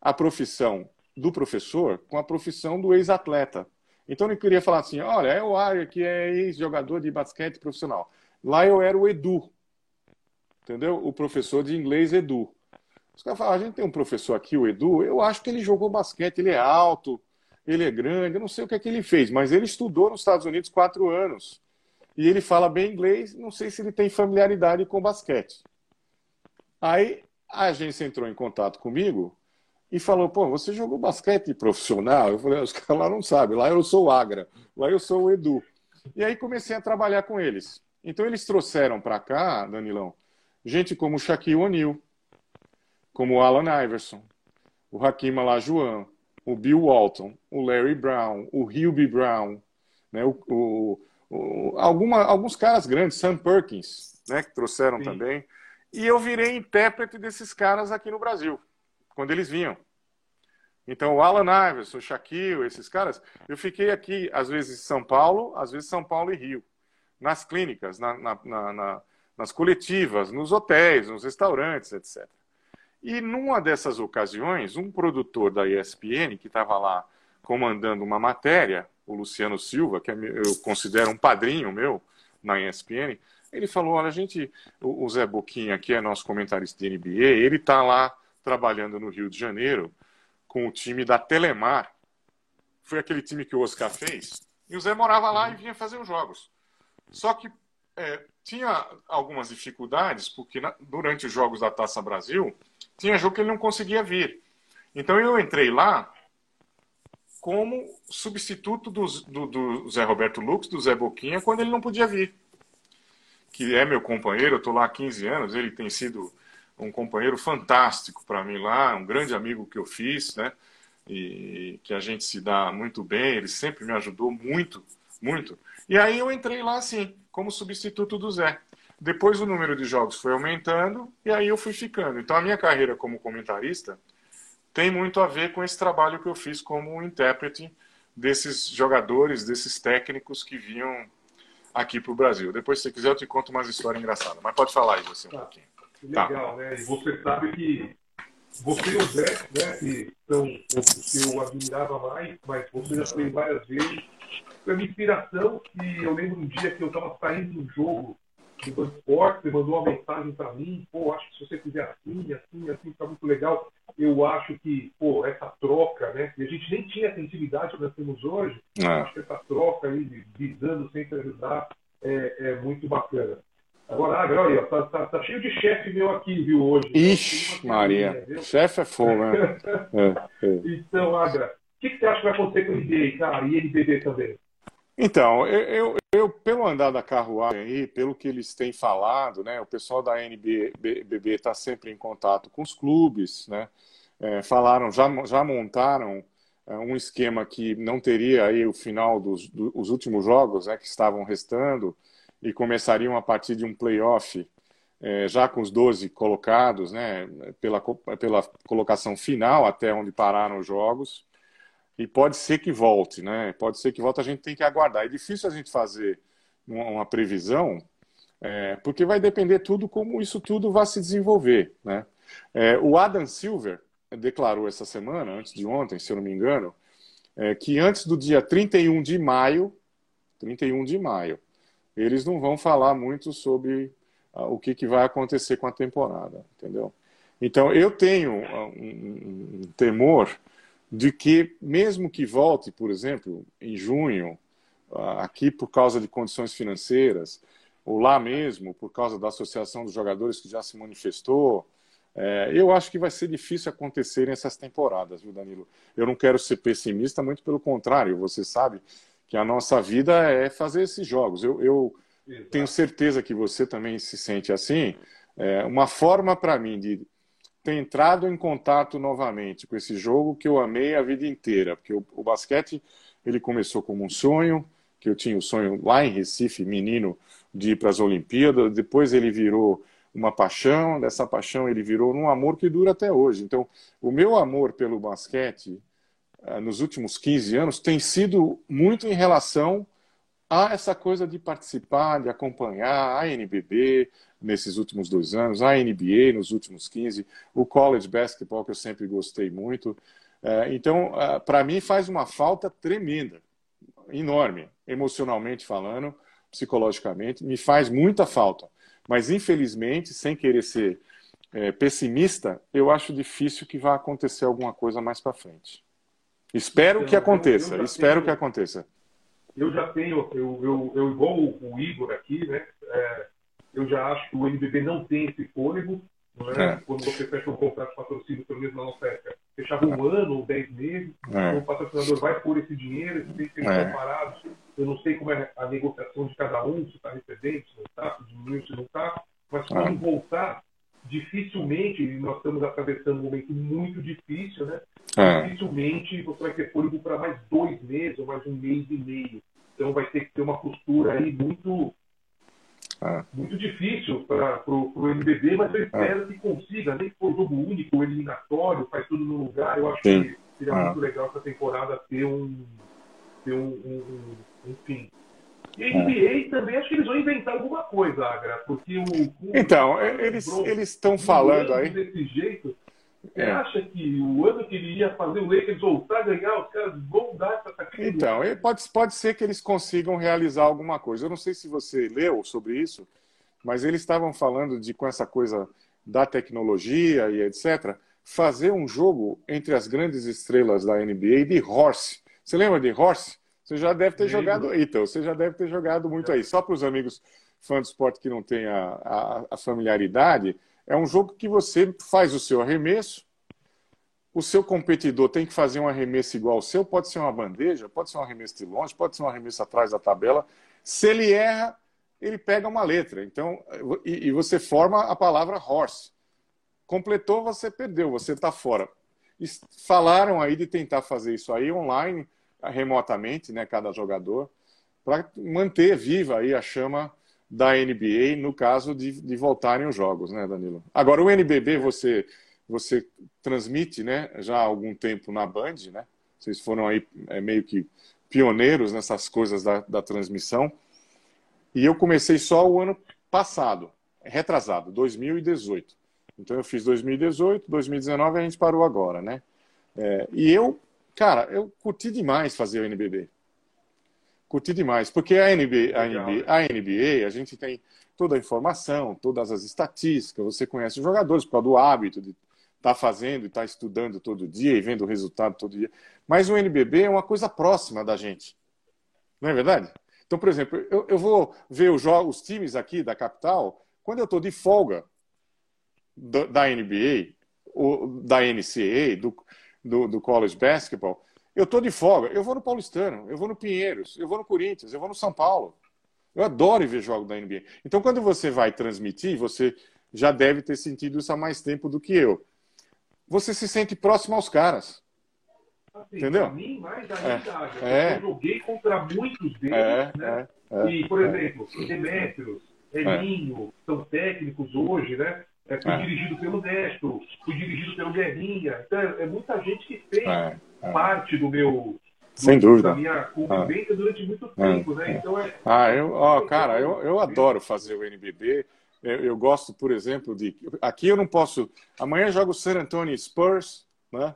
a profissão do professor com a profissão do ex-atleta. Então eu queria falar assim: olha, é o Área que é ex-jogador de basquete profissional. Lá eu era o Edu, entendeu? O professor de inglês Edu. Os caras falaram: a gente tem um professor aqui, o Edu, eu acho que ele jogou basquete, ele é alto, ele é grande, eu não sei o que é que ele fez, mas ele estudou nos Estados Unidos quatro anos. E ele fala bem inglês, não sei se ele tem familiaridade com basquete. Aí a agência entrou em contato comigo e falou: pô, você jogou basquete profissional? Eu falei: os caras lá não sabem, lá eu sou o Agra, lá eu sou o Edu. E aí comecei a trabalhar com eles. Então eles trouxeram para cá, Danilão, gente como o Shaquille O'Neal, como o Alan Iverson, o Hakim Olajuwon, o Bill Walton, o Larry Brown, o Hubie Brown, né, o, o, o, alguma, alguns caras grandes, Sam Perkins, né, que trouxeram Sim. também. E eu virei intérprete desses caras aqui no Brasil, quando eles vinham. Então, o Alan Iverson, o Shaquille, esses caras, eu fiquei aqui, às vezes em São Paulo, às vezes São Paulo e Rio, nas clínicas, na, na, na, nas coletivas, nos hotéis, nos restaurantes, etc. E numa dessas ocasiões, um produtor da ESPN, que estava lá comandando uma matéria, o Luciano Silva, que é eu considero um padrinho meu na ESPN, ele falou: olha, a gente, o Zé Boquinha, que é nosso comentarista de NBA, ele está lá trabalhando no Rio de Janeiro com o time da Telemar. Foi aquele time que o Oscar fez. E o Zé morava lá e vinha fazer os jogos. Só que é, tinha algumas dificuldades, porque na, durante os jogos da Taça Brasil, tinha jogo que ele não conseguia vir. Então eu entrei lá como substituto do, do, do Zé Roberto Lux, do Zé Boquinha, quando ele não podia vir. Que é meu companheiro, eu estou lá há 15 anos, ele tem sido um companheiro fantástico para mim lá, um grande amigo que eu fiz, né? E que a gente se dá muito bem, ele sempre me ajudou muito, muito. E aí eu entrei lá assim, como substituto do Zé. Depois o número de jogos foi aumentando e aí eu fui ficando. Então a minha carreira como comentarista tem muito a ver com esse trabalho que eu fiz como intérprete desses jogadores, desses técnicos que vinham aqui para o Brasil. Depois, se você quiser, eu te conto umas histórias engraçadas. Mas pode falar aí você um tá. pouquinho. Legal, tá. né? E você sabe que você e o Zé, né, que são os que eu admirava mais, mas você já foi várias vezes. Foi uma inspiração que eu lembro um dia que eu estava saindo do jogo do esporte, você mandou uma mensagem para mim, pô, acho que se você fizer assim, assim, assim, tá muito legal. Eu acho que, pô, essa troca, né? E a gente nem tinha a intimidade que nós temos hoje, é. acho que essa troca aí, visando sempre ajudar, é, é muito bacana. Agora, ah, olha, tá, tá, tá, cheio de chefe meu aqui, viu, hoje. Ixi, Maria. Chefe é fogo, né? *laughs* é, é. Então, Agra, o que, que, você acha que vai acontecer com o NBA, cara, e NBB também? Então, eu, eu, eu, pelo andar da carruagem aí, pelo que eles têm falado, né, o pessoal da NBB está sempre em contato com os clubes, né, é, falaram, já, já montaram é, um esquema que não teria aí o final dos, dos últimos jogos, né, que estavam restando, e começariam a partir de um playoff é, já com os 12 colocados, né, pela, pela colocação final até onde pararam os jogos. E pode ser que volte, né? Pode ser que volte, a gente tem que aguardar. É difícil a gente fazer uma, uma previsão, é, porque vai depender tudo como isso tudo vai se desenvolver, né? É, o Adam Silver declarou essa semana, antes de ontem, se eu não me engano, é, que antes do dia 31 de maio, 31 de maio, eles não vão falar muito sobre uh, o que, que vai acontecer com a temporada, entendeu? Então, eu tenho uh, um, um, temor de que, mesmo que volte, por exemplo, em junho, uh, aqui por causa de condições financeiras, ou lá mesmo, por causa da Associação dos Jogadores que já se manifestou, é, eu acho que vai ser difícil acontecerem essas temporadas, viu, Danilo? Eu não quero ser pessimista, muito pelo contrário, você sabe que a nossa vida é fazer esses jogos. Eu, eu tenho certeza que você também se sente assim. É uma forma para mim de ter entrado em contato novamente com esse jogo que eu amei a vida inteira, porque o, o basquete ele começou como um sonho, que eu tinha o sonho lá em Recife, menino, de ir para as Olimpíadas, depois ele virou uma paixão, dessa paixão ele virou um amor que dura até hoje. Então, o meu amor pelo basquete eh, nos últimos 15 anos tem sido muito em relação a essa coisa de participar, de acompanhar a NBB nesses últimos dois anos, a NBA nos últimos 15, o college basketball que eu sempre gostei muito. Eh, então, eh, para mim faz uma falta tremenda, enorme, emocionalmente falando, psicologicamente, me faz muita falta. Mas, infelizmente, sem querer ser é, pessimista, eu acho difícil que vá acontecer alguma coisa mais para frente. Espero então, que aconteça, espero que aconteça. Eu já tenho, eu, eu, eu igual o Igor aqui, né? É, eu já acho que o NBB não tem esse fôlego. É? É. Quando você fecha um contrato de patrocínio, pelo menos na nossa época, fechava um ano ou dez meses, é. então o patrocinador vai pôr esse dinheiro, eles têm que ser é. preparados. Eu não sei como é a negociação de cada um, se está recebendo, se não está, se diminuiu, se não está, mas quando é. voltar, dificilmente, nós estamos atravessando um momento muito difícil, né? É. Dificilmente você vai ter fôlego para mais dois meses ou mais um mês e meio. Então vai ter que ter uma postura aí muito é. muito difícil para o NBB, mas eu espero é. que consiga, nem que for jogo único, eliminatório, faz tudo no lugar. Eu acho Sim. que seria é. muito legal essa temporada ter um, ter um, um, um, fim. E a NBA também acho que eles vão inventar alguma coisa, Agra, porque o. o então, o, eles estão falando aí. Desse jeito, você é. acha que o ano que ele ia fazer o Lakers voltar a ganhar, os caras vão dar essa taquinha? Então, pode, pode ser que eles consigam realizar alguma coisa. Eu não sei se você leu sobre isso, mas eles estavam falando de, com essa coisa da tecnologia e etc., fazer um jogo entre as grandes estrelas da NBA de Horse. Você lembra de Horse? Você já deve ter Lembro. jogado. Então, você já deve ter jogado muito é. aí. Só para os amigos fãs do esporte que não têm a, a, a familiaridade, é um jogo que você faz o seu arremesso, o seu competidor tem que fazer um arremesso igual ao seu, pode ser uma bandeja, pode ser um arremesso de longe, pode ser um arremesso atrás da tabela. Se ele erra, ele pega uma letra. Então, e, e você forma a palavra horse. Completou, você perdeu, você está fora. E falaram aí de tentar fazer isso aí online, remotamente, né, cada jogador, para manter viva aí a chama da NBA no caso de, de voltarem os jogos, né, Danilo? Agora, o NBB você, você transmite né, já há algum tempo na Band, né? Vocês foram aí é, meio que pioneiros nessas coisas da, da transmissão. E eu comecei só o ano passado, retrasado, 2018. Então eu fiz 2018, 2019 a gente parou agora, né? É, e eu, cara, eu curti demais fazer o NBB curti demais, porque a NBA, a NBA, a NBA, a gente tem toda a informação, todas as estatísticas, você conhece os jogadores por causa do hábito de estar tá fazendo e estar tá estudando todo dia e vendo o resultado todo dia. Mas o NBB é uma coisa próxima da gente. Não é verdade? Então, por exemplo, eu, eu vou ver os, jogos, os times aqui da capital quando eu estou de folga da, da NBA, ou da NCAA, do, do, do college basketball. Eu estou de folga, eu vou no Paulistano, eu vou no Pinheiros, eu vou no Corinthians, eu vou no São Paulo. Eu adoro ver jogos da NBA. Então, quando você vai transmitir, você já deve ter sentido isso há mais tempo do que eu. Você se sente próximo aos caras. Assim, Entendeu? Para mim, mais ainda. É. Eu joguei contra muitos deles, é, né? É, é. e, por exemplo, Demetrios, Elinho, são técnicos hoje, né? É, fui dirigido pelo Destro, fui dirigido pelo Guerrinha. Então, é muita gente que fez parte do meu, sem dúvida. Da minha convivência ah. durante muito tempo, né? Então é. Ah, eu, ó, cara, eu, eu adoro fazer o NBB. Eu, eu, gosto, por exemplo, de. Aqui eu não posso. Amanhã jogo o San Antonio Spurs, né?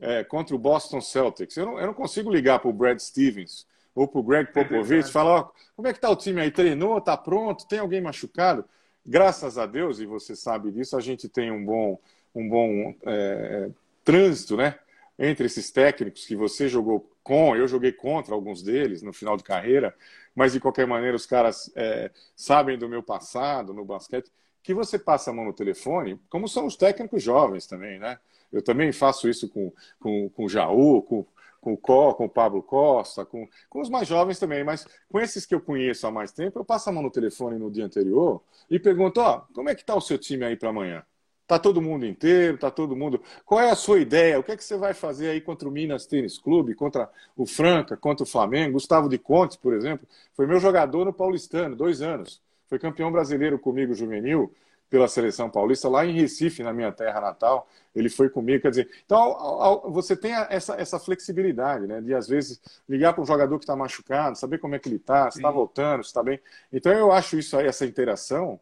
É, contra o Boston Celtics. Eu não, eu não consigo ligar para o Brad Stevens ou para o Greg é Popovich e falar: ó, como é que tá o time aí? Treinou? Tá pronto? Tem alguém machucado? Graças a Deus, e você sabe disso, a gente tem um bom, um bom é, trânsito, né? Entre esses técnicos que você jogou com, eu joguei contra alguns deles no final de carreira, mas de qualquer maneira os caras é, sabem do meu passado no basquete, que você passa a mão no telefone, como são os técnicos jovens também, né? Eu também faço isso com, com, com o Jaú, com, com o Có, com o Pablo Costa, com, com os mais jovens também, mas com esses que eu conheço há mais tempo, eu passo a mão no telefone no dia anterior e pergunto, ó, oh, como é que está o seu time aí para amanhã? Está todo mundo inteiro? Está todo mundo. Qual é a sua ideia? O que é que você vai fazer aí contra o Minas Tênis Clube, contra o Franca, contra o Flamengo? Gustavo de Contes, por exemplo, foi meu jogador no Paulistano, dois anos. Foi campeão brasileiro comigo juvenil pela seleção paulista lá em Recife, na minha terra natal. Ele foi comigo, quer dizer. Então você tem essa, essa flexibilidade, né? De às vezes ligar para um jogador que está machucado, saber como é que ele está, se está voltando, se está bem. Então eu acho isso aí, essa interação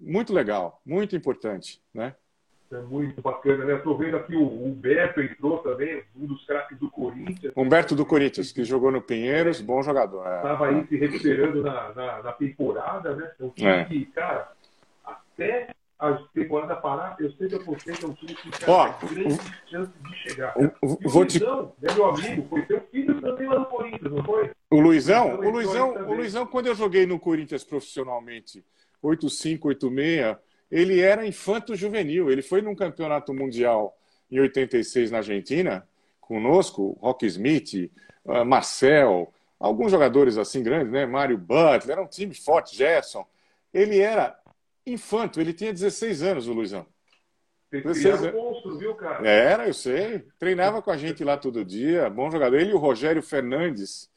muito legal, muito importante, né? É muito bacana, né? Estou vendo aqui o Humberto entrou também, um dos craques do Corinthians. Humberto do Corinthians, que jogou no Pinheiros, bom jogador. Estava é. aí se recuperando na, na, na, temporada, né? É um time é. que, cara, até a temporada parar, eu sei que que é um time que tem grande chance de chegar. O, o, o vou Luizão, te... é meu amigo, foi seu filho também lá no Corinthians, não foi? O Luizão, o Luizão, o Luizão, quando eu joguei no Corinthians profissionalmente, 85, 86, ele era infanto juvenil. Ele foi num campeonato mundial em 86 na Argentina, conosco, Rock Smith, uh, Marcel, alguns jogadores assim grandes, né? Mário Butler, era um time forte, Gerson. Ele era infanto, ele tinha 16 anos, o Luizão. 16 anos. viu, cara? Era, eu sei. Treinava com a gente lá todo dia, bom jogador. Ele e o Rogério Fernandes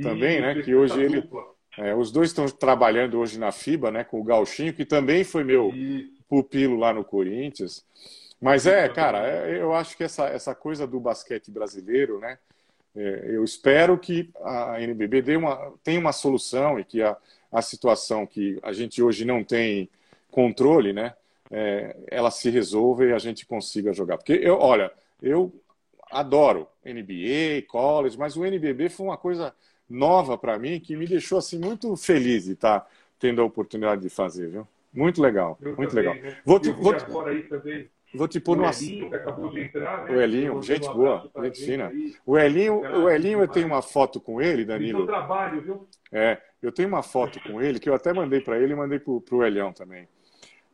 também, né? Que hoje ele. Dupla é, os dois estão trabalhando hoje na FIBA, né, com o Gauchinho, que também foi meu pupilo lá no Corinthians. Mas é, cara, é, eu acho que essa, essa coisa do basquete brasileiro, né, é, eu espero que a NBB dê uma, tenha uma solução e que a, a situação que a gente hoje não tem controle, né, é, ela se resolva e a gente consiga jogar. Porque eu, olha, eu adoro NBA, college, mas o NBB foi uma coisa nova para mim que me deixou assim muito feliz de estar tá tendo a oportunidade de fazer, viu? Muito legal, eu muito também, legal. Né? Vou te, vou te, vou te pôr no entrar, né? O Elinho, gente boa, gente fina. O Elinho, o Elinho eu tenho uma foto com ele, Danilo. trabalho, viu? É, eu tenho uma foto com ele que eu até mandei para ele e mandei para o Elião também.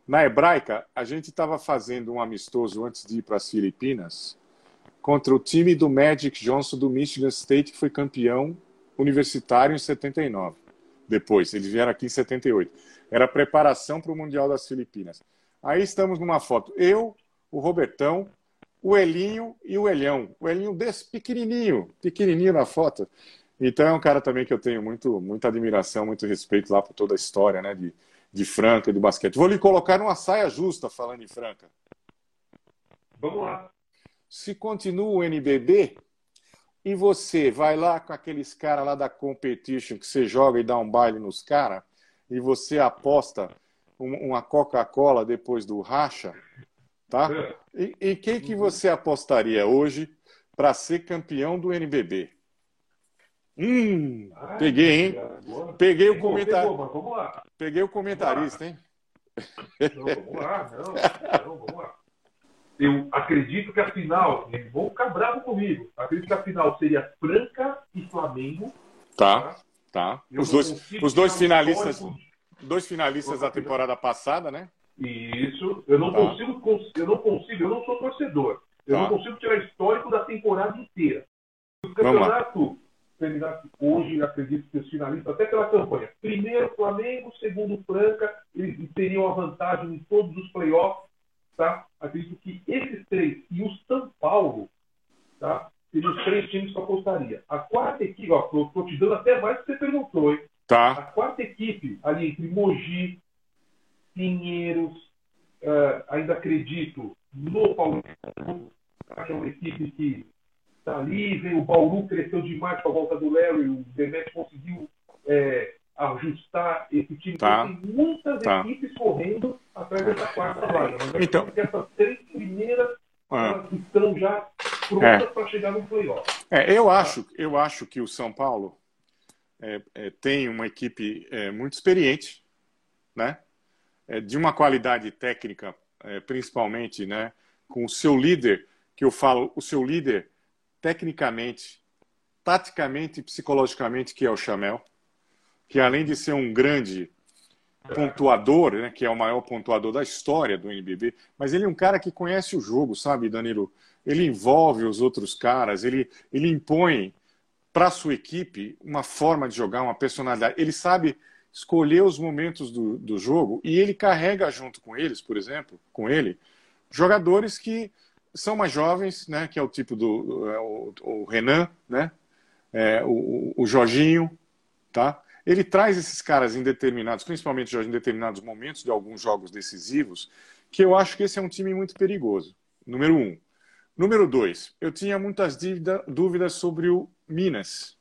Na Hebraica, a gente estava fazendo um amistoso antes de ir para as Filipinas contra o time do Magic Johnson do Michigan State, que foi campeão universitário em 79. Depois, eles vieram aqui em 78. Era preparação para o Mundial das Filipinas. Aí estamos numa foto. Eu, o Robertão, o Elinho e o Elhão. O Elinho desse pequenininho, pequenininho na foto. Então é um cara também que eu tenho muito, muita admiração, muito respeito lá por toda a história né, de, de Franca e do basquete. Vou lhe colocar numa saia justa falando em Franca. Vamos lá. Se continua o NBB, e você vai lá com aqueles caras lá da competition que você joga e dá um baile nos caras, e você aposta uma Coca-Cola depois do racha, tá? E, e quem que você apostaria hoje para ser campeão do NBB? Hum, peguei, hein? Peguei o comentarista. Peguei o comentarista, hein? Não, vamos lá, não, não, vamos lá eu acredito que a final, né, vão ficar bravo comigo, acredito que a final seria Franca e Flamengo. Tá. tá? Tá. Os dois, os dois finalistas, dois finalistas da temporada passada, né? Isso. Eu não tá. consigo, eu não consigo, eu não sou torcedor. Eu tá. não consigo tirar histórico da temporada inteira. O campeonato terminasse hoje, acredito que os finalistas, até pela campanha. Primeiro Flamengo, segundo Franca, eles teriam a vantagem em todos os playoffs. Tá? Acredito que esses três e o São Paulo tá? seriam os três times que eu apostaria. A quarta equipe, ó, estou te dando até mais do que você perguntou, hein? Tá. A quarta equipe, ali entre Mogi, Pinheiros, uh, ainda acredito no Paulo, que é uma equipe que está ali, vem o Bauru cresceu demais com a volta do Léo e o Demet conseguiu é, ajustar esse time. Tá. Tem muitas tá. equipes correndo atrás dessa quarta vaga. Mas então, essas três primeiras ah. estão já prontas é. para chegar no playoff. É, eu, acho, eu acho que o São Paulo é, é tem uma equipe é, muito experiente, né? É, de uma qualidade técnica, principalmente, né? com o seu líder, que eu falo, o seu líder tecnicamente, taticamente e psicologicamente, que é o Chamel, que além de ser um grande pontuador, né, que é o maior pontuador da história do NBB, mas ele é um cara que conhece o jogo, sabe, Danilo? Ele envolve os outros caras, ele, ele impõe para sua equipe uma forma de jogar, uma personalidade. Ele sabe escolher os momentos do, do jogo e ele carrega junto com eles, por exemplo, com ele, jogadores que são mais jovens, né, que é o tipo do é, o, o Renan, né, é, o, o Jorginho, tá? Ele traz esses caras em determinados, principalmente em determinados momentos de alguns jogos decisivos, que eu acho que esse é um time muito perigoso. Número um. Número dois, eu tinha muitas dívida, dúvidas sobre o Minas,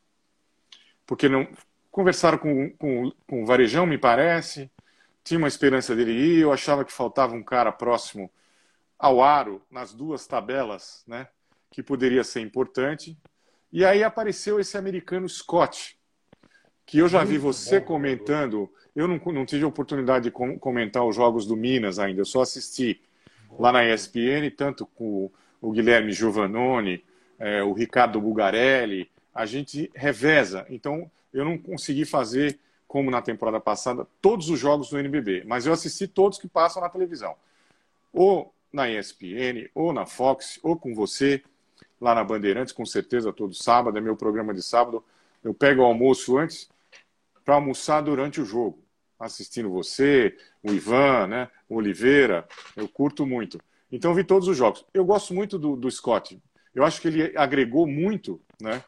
porque não conversaram com, com, com o Varejão, me parece, tinha uma esperança dele ir, eu achava que faltava um cara próximo ao aro nas duas tabelas, né, que poderia ser importante. E aí apareceu esse americano Scott, que eu já vi você comentando. Eu não, não tive a oportunidade de comentar os jogos do Minas ainda, eu só assisti lá na ESPN, tanto com o Guilherme Giovannone, é, o Ricardo Bugarelli, a gente reveza. Então, eu não consegui fazer, como na temporada passada, todos os jogos do NBB, mas eu assisti todos que passam na televisão. O na ESPN, ou na Fox, ou com você, lá na Bandeirantes, com certeza, todo sábado, é meu programa de sábado. Eu pego o almoço antes para almoçar durante o jogo, assistindo você, o Ivan, né, o Oliveira, eu curto muito. Então, vi todos os jogos. Eu gosto muito do, do Scott. Eu acho que ele agregou muito né,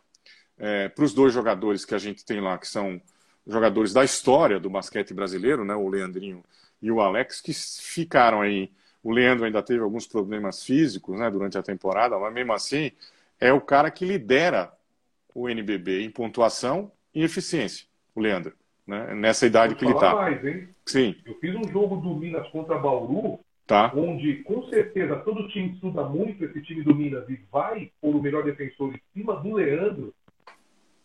é, para os dois jogadores que a gente tem lá, que são jogadores da história do basquete brasileiro, né, o Leandrinho e o Alex, que ficaram aí o Leandro ainda teve alguns problemas físicos né, durante a temporada, mas mesmo assim é o cara que lidera o NBB em pontuação e eficiência, o Leandro. Né, nessa idade que ele está. Sim. Eu fiz um jogo do Minas contra Bauru, tá. onde com certeza todo time estuda muito esse time do Minas e vai por o melhor defensor em cima do Leandro.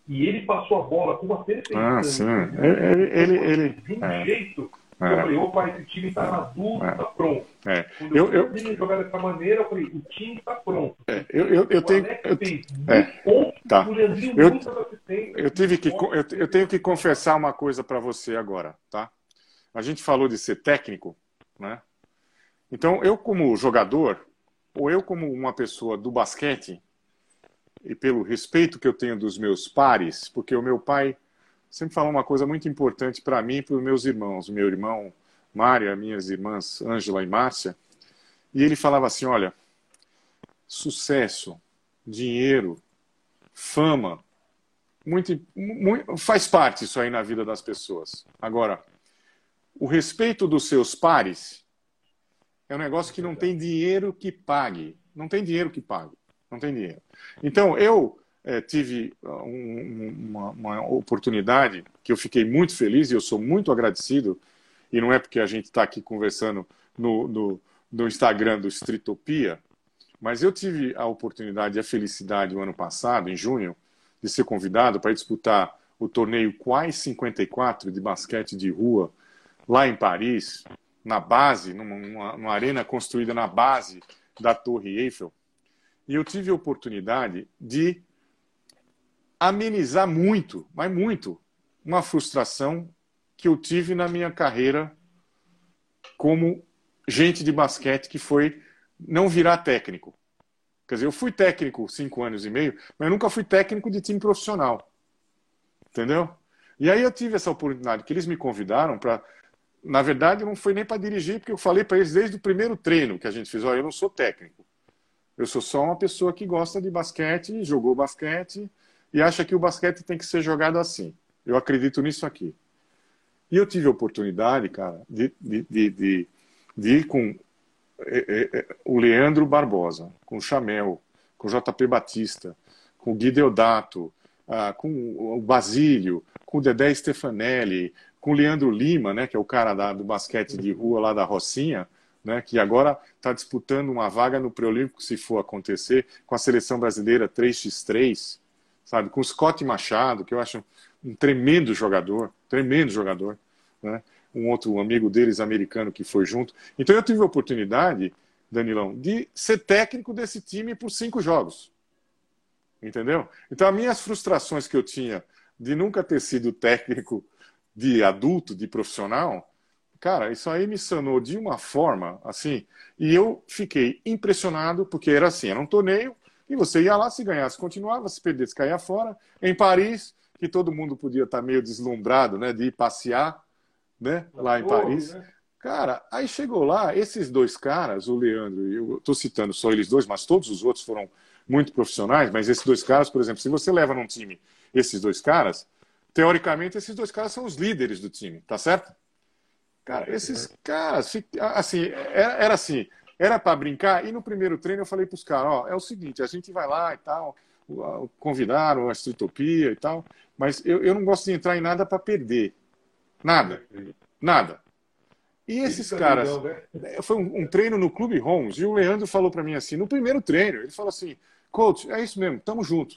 E ele passou a bola com uma perfeição. Ah, sim. Ele, ele, ele, de um é. jeito é. Eu falei, opa, esse time está maduro, está é. pronto. É. Quando eu, eu, eu jogar dessa maneira, eu falei, o time está pronto. É. Eu, eu, eu tenho. Eu, fez é. tá. eu, eu, tive que, eu, eu tenho que confessar uma coisa para você agora, tá? A gente falou de ser técnico, né? Então, eu como jogador, ou eu como uma pessoa do basquete, e pelo respeito que eu tenho dos meus pares, porque o meu pai sempre falou uma coisa muito importante para mim e para os meus irmãos, meu irmão Mário, minhas irmãs Ângela e Márcia, e ele falava assim, olha, sucesso, dinheiro, fama, muito, muito, faz parte isso aí na vida das pessoas. Agora, o respeito dos seus pares é um negócio que não tem dinheiro que pague. Não tem dinheiro que pague. Não tem dinheiro. Então, eu é, tive uh, um, uma, uma, oportunidade que eu fiquei muito feliz e eu sou muito agradecido, e não é porque a gente está aqui conversando no, no, no, Instagram do Stritopia, mas eu tive a oportunidade e a felicidade o ano passado, em junho, de ser convidado para disputar o torneio Quais 54 de basquete de rua, lá em Paris, na base, numa, numa arena construída na base da Torre Eiffel. E eu tive a oportunidade de amenizar muito, mas muito, uma frustração que eu tive na minha carreira como gente de basquete, que foi não virar técnico. Quer dizer, eu fui técnico cinco anos e meio, mas eu nunca fui técnico de time profissional. Entendeu? E aí eu tive essa oportunidade que eles me convidaram para. Na verdade, não foi nem para dirigir, porque eu falei para eles desde o primeiro treino que a gente fez: olha, eu não sou técnico. Eu sou só uma pessoa que gosta de basquete, jogou basquete e acha que o basquete tem que ser jogado assim. Eu acredito nisso aqui. E eu tive a oportunidade, cara, de, de, de, de, ir com é, é, é, o Leandro Barbosa, com o Chamel, com o JP Batista, com o Gui Deodato, ah, com o Basílio, com o Dedé Stefanelli, com o Leandro Lima, né, que é o cara da, do basquete de rua lá da Rocinha, né, que agora está disputando uma vaga no Preolímpico, se for acontecer, com a seleção brasileira 3x3, sabe, com o Scott Machado, que eu acho um tremendo jogador, tremendo jogador, né? um outro amigo deles americano que foi junto. Então eu tive a oportunidade, Danilão, de ser técnico desse time por cinco jogos. Entendeu? Então as minhas frustrações que eu tinha de nunca ter sido técnico de adulto, de profissional, cara, isso aí me sanou de uma forma assim, e eu fiquei impressionado porque era assim, era um torneio e você ia lá, se ganhasse, continuava, se perdesse, caía fora. Em Paris, que todo mundo podia estar meio deslumbrado, né, de ir passear, né, lá em Paris. Né? Cara, aí chegou lá, esses dois caras, o Leandro, eu estou citando só eles dois, mas todos os outros foram muito profissionais, mas esses dois caras, por exemplo, se você leva num time esses dois caras, teoricamente esses dois caras são os líderes do time, tá certo? Cara, esses caras, assim, era, era assim, era para brincar, e no primeiro treino eu falei para os caras, ó, é o seguinte, a gente vai lá e tal, convidaram a Estritopia e tal, mas eu, eu não gosto de entrar em nada para perder. Nada. Nada. E esses é caras. Né? Foi um, um, treino no Clube Holmes e o Leandro falou para mim assim, no primeiro treino, ele falou assim: coach, é isso mesmo, tamo junto.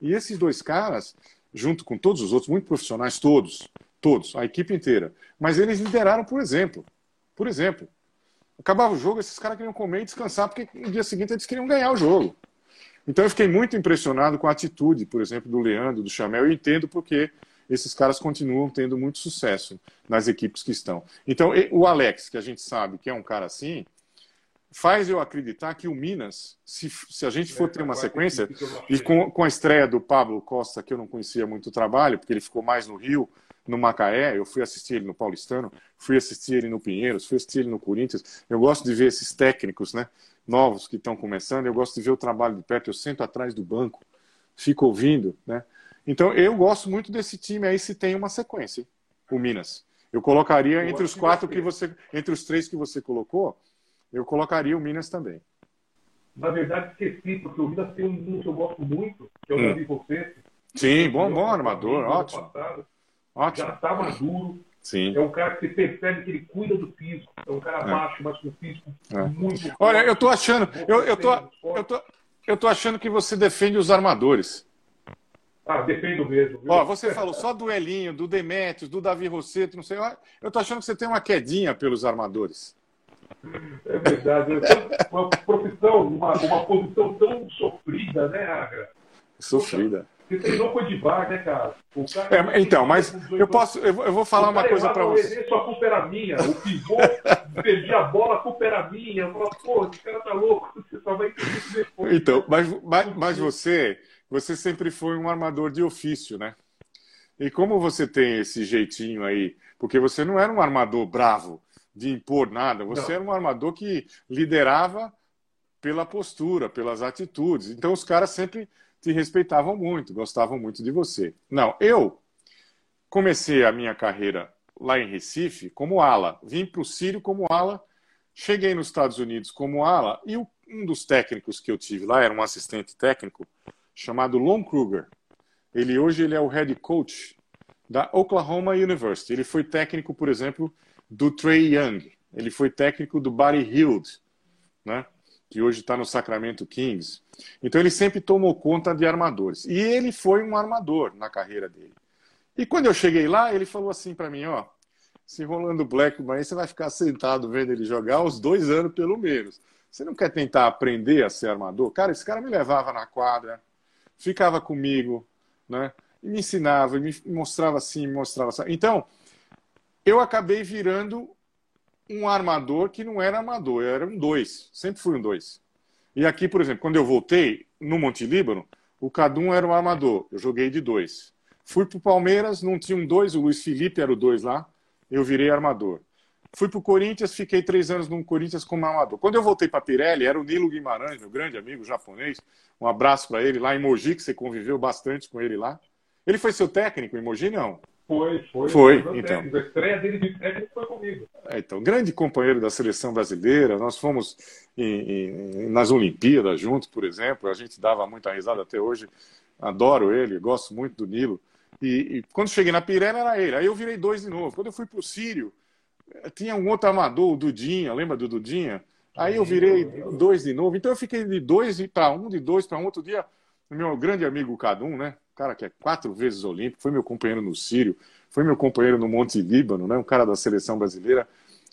E esses dois caras, junto com todos os outros, muito profissionais, todos, todos, a equipe inteira, mas eles lideraram por exemplo. Por exemplo, acabava o jogo, esses caras queriam comer e descansar, porque no dia seguinte eles queriam ganhar o jogo. Então eu fiquei muito impressionado com a atitude, por exemplo, do Leandro, do Chamel, e entendo porque esses caras continuam tendo muito sucesso nas equipes que estão. Então, o Alex, que a gente sabe que é um cara assim, faz eu acreditar que o Minas, se, se a gente for ter uma sequência, e com, com a estreia do Pablo Costa, que eu não conhecia muito o trabalho, porque ele ficou mais no Rio, no Macaé, eu fui assistir ele no Paulistano, fui assistir ele no Pinheiros, fui assistir ele no Corinthians. Eu gosto de ver esses técnicos, né? novos que estão começando, eu gosto de ver o trabalho de perto, eu sento atrás do banco, fico ouvindo, né? Então eu gosto muito desse time aí se tem uma sequência, o Minas. Eu colocaria eu entre os quatro que você, entre os três que você colocou, eu colocaria o Minas também. Na verdade esqueci, porque o Minas tem um que eu gosto muito, que é o hum. Davi Você. Sim, bom, bom armador, ótimo. Ótimo. Já está maduro, Sim. É um cara que você percebe que ele cuida do físico. É um cara é. baixo, mas com físico é. muito Olha, eu tô achando, eu, eu, tô, eu, tô, eu tô achando que você defende os armadores. Ah, defendo mesmo. Viu? Ó, você falou só do Elinho, do Demetrios, do Davi Rosseto, não sei. Eu tô achando que você tem uma quedinha pelos armadores. É verdade. Uma profissão, uma, uma posição tão sofrida, né, Agra? Sofrida. Você treinou com o Edivar, né, cara? cara é, então, mas eu posso, eu, vou falar uma coisa para você. Sua culpa era minha. O pivô perdi a bola, a culpa era minha. Eu falo, pô, esse cara tá louco. *laughs* Você só vai entender isso depois. Então, mas, mas, mas você, você sempre foi um armador de ofício, né? E como você tem esse jeitinho aí, porque você não era um armador bravo de impor nada, você não. era um armador que liderava pela postura, pelas atitudes. Então os caras sempre te respeitavam muito, gostavam muito de você. Não, eu comecei a minha carreira lá em Recife como ala. Vim para o Sírio como ala, cheguei nos Estados Unidos como ala, e um dos técnicos que eu tive lá era um assistente técnico chamado Lon Kruger. Ele hoje ele é o head coach da Oklahoma University. Ele foi técnico, por exemplo, do Trey Young. Ele foi técnico do Buddy Hield, né? Que hoje está no Sacramento Kings. Então ele sempre tomou conta de armadores. E ele foi um armador na carreira dele. E quando eu cheguei lá, ele falou assim para mim, ó, se Rolando Blackman, você vai ficar sentado vendo ele jogar uns dois anos pelo menos. Você não quer tentar aprender a ser armador? Cara, esse cara me levava na quadra, ficava comigo, né? me ensinava, me mostrava assim, me mostrava assim. Então, eu acabei virando um armador que não era armador, era um dois, sempre fui um dois. E aqui, por exemplo, quando eu voltei no Monte Líbano, o Cadum era um armador, eu joguei de dois. Fui para o Palmeiras, não tinha um dois, o Luiz Felipe era o dois lá, eu virei armador. Fui para o Corinthians, fiquei três anos no Corinthians como armador. Quando eu voltei para Pirelli, era o Nilo Guimarães, meu grande amigo japonês. Um abraço para ele lá em Mogi, que você conviveu bastante com ele lá. Ele foi seu técnico em Mogi, não? Foi, foi. Foi, então. A estreia dele de técnico foi comigo. É, então, grande companheiro da seleção brasileira. Nós fomos em, em, nas Olimpíadas juntos, por exemplo. A gente dava muita risada até hoje. Adoro ele, gosto muito do Nilo. E, e quando cheguei na Pirelli era ele. Aí eu virei dois de novo. Quando eu fui para o Sírio, tinha um outro amador, o Dudinha, lembra do Dudinha? Aí eu virei dois de novo. Então eu fiquei de dois para um, de dois para um. Outro dia, meu grande amigo Cadum, né? Cara que é quatro vezes olímpico, foi meu companheiro no Sírio, foi meu companheiro no Monte Líbano, né? um cara da seleção brasileira.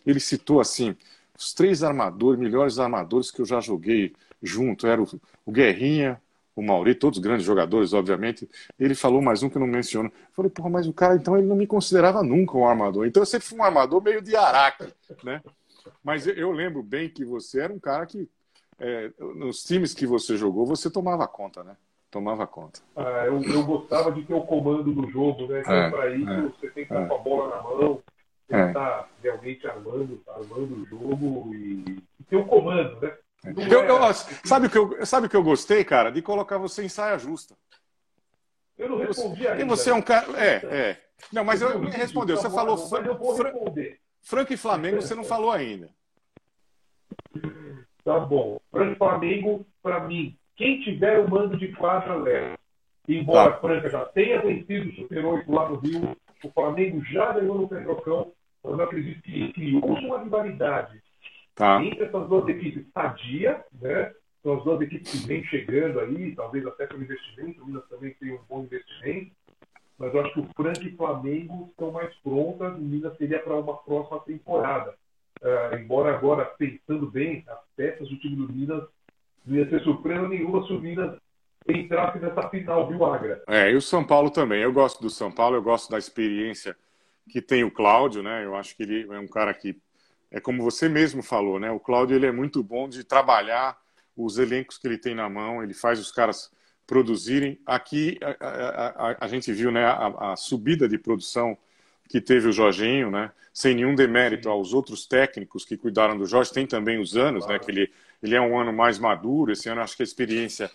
Ele citou assim: os três armadores, melhores armadores que eu já joguei junto. Era o, o Guerrinha, o Mauri, todos grandes jogadores, obviamente. Ele falou mais um que eu não menciono. Eu falei, porra, mas o cara, então, ele não me considerava nunca um armador. Então, eu sempre fui um armador meio de araque, né? Mas eu lembro bem que você era um cara que, é, nos times que você jogou, você tomava conta, né? Tomava conta. Ah, eu, eu, gostava de ter o comando do jogo, né? Então, é, para isso, é, você tem que estar é. com a bola na mão, tem que estar realmente armando, armando o jogo e, e ter o comando, né? Eu, eu, sabe o que eu, sabe que eu gostei, cara? De colocar você em saia justa. Eu não respondi ainda. E você é um cara. É, é. Não, mas eu, me respondeu. Você falou Franco e Flamengo, você não falou ainda. Tá bom. Franco e Flamengo, para mim, quem tiver o mando de quadra leva. Embora tá. Franca já tenha vencido o Super 8 lá no Rio, o Flamengo já ganhou no Petrocão. Eu não acredito que criou uma rivalidade Tá. Entre essas duas equipes, sadia, né? São as duas equipes que vêm chegando aí, talvez até pelo investimento, o Minas também tem um bom investimento, mas eu acho que o Franca e o Flamengo estão mais prontas, o Minas seria para uma próxima temporada. Uh, embora agora, pensando bem, as peças do time do Minas não ia ter surpresa nenhuma se o Minas entrasse nessa final, viu, Agra? É, e o São Paulo também. Eu gosto do São Paulo, eu gosto da experiência que tem o Cláudio, né? Eu acho que ele é um cara que é como você mesmo falou, né? O Cláudio ele é muito bom de trabalhar os elencos que ele tem na mão, ele faz os caras produzirem. Aqui a, a, a, a gente viu né, a, subida de produção que teve o Jorginho, né? Sem nenhum demérito aos outros técnicos que cuidaram do Jorge, tem também os anos, né? Que ele, ele é um ano mais maduro. Esse ano acho que a experiência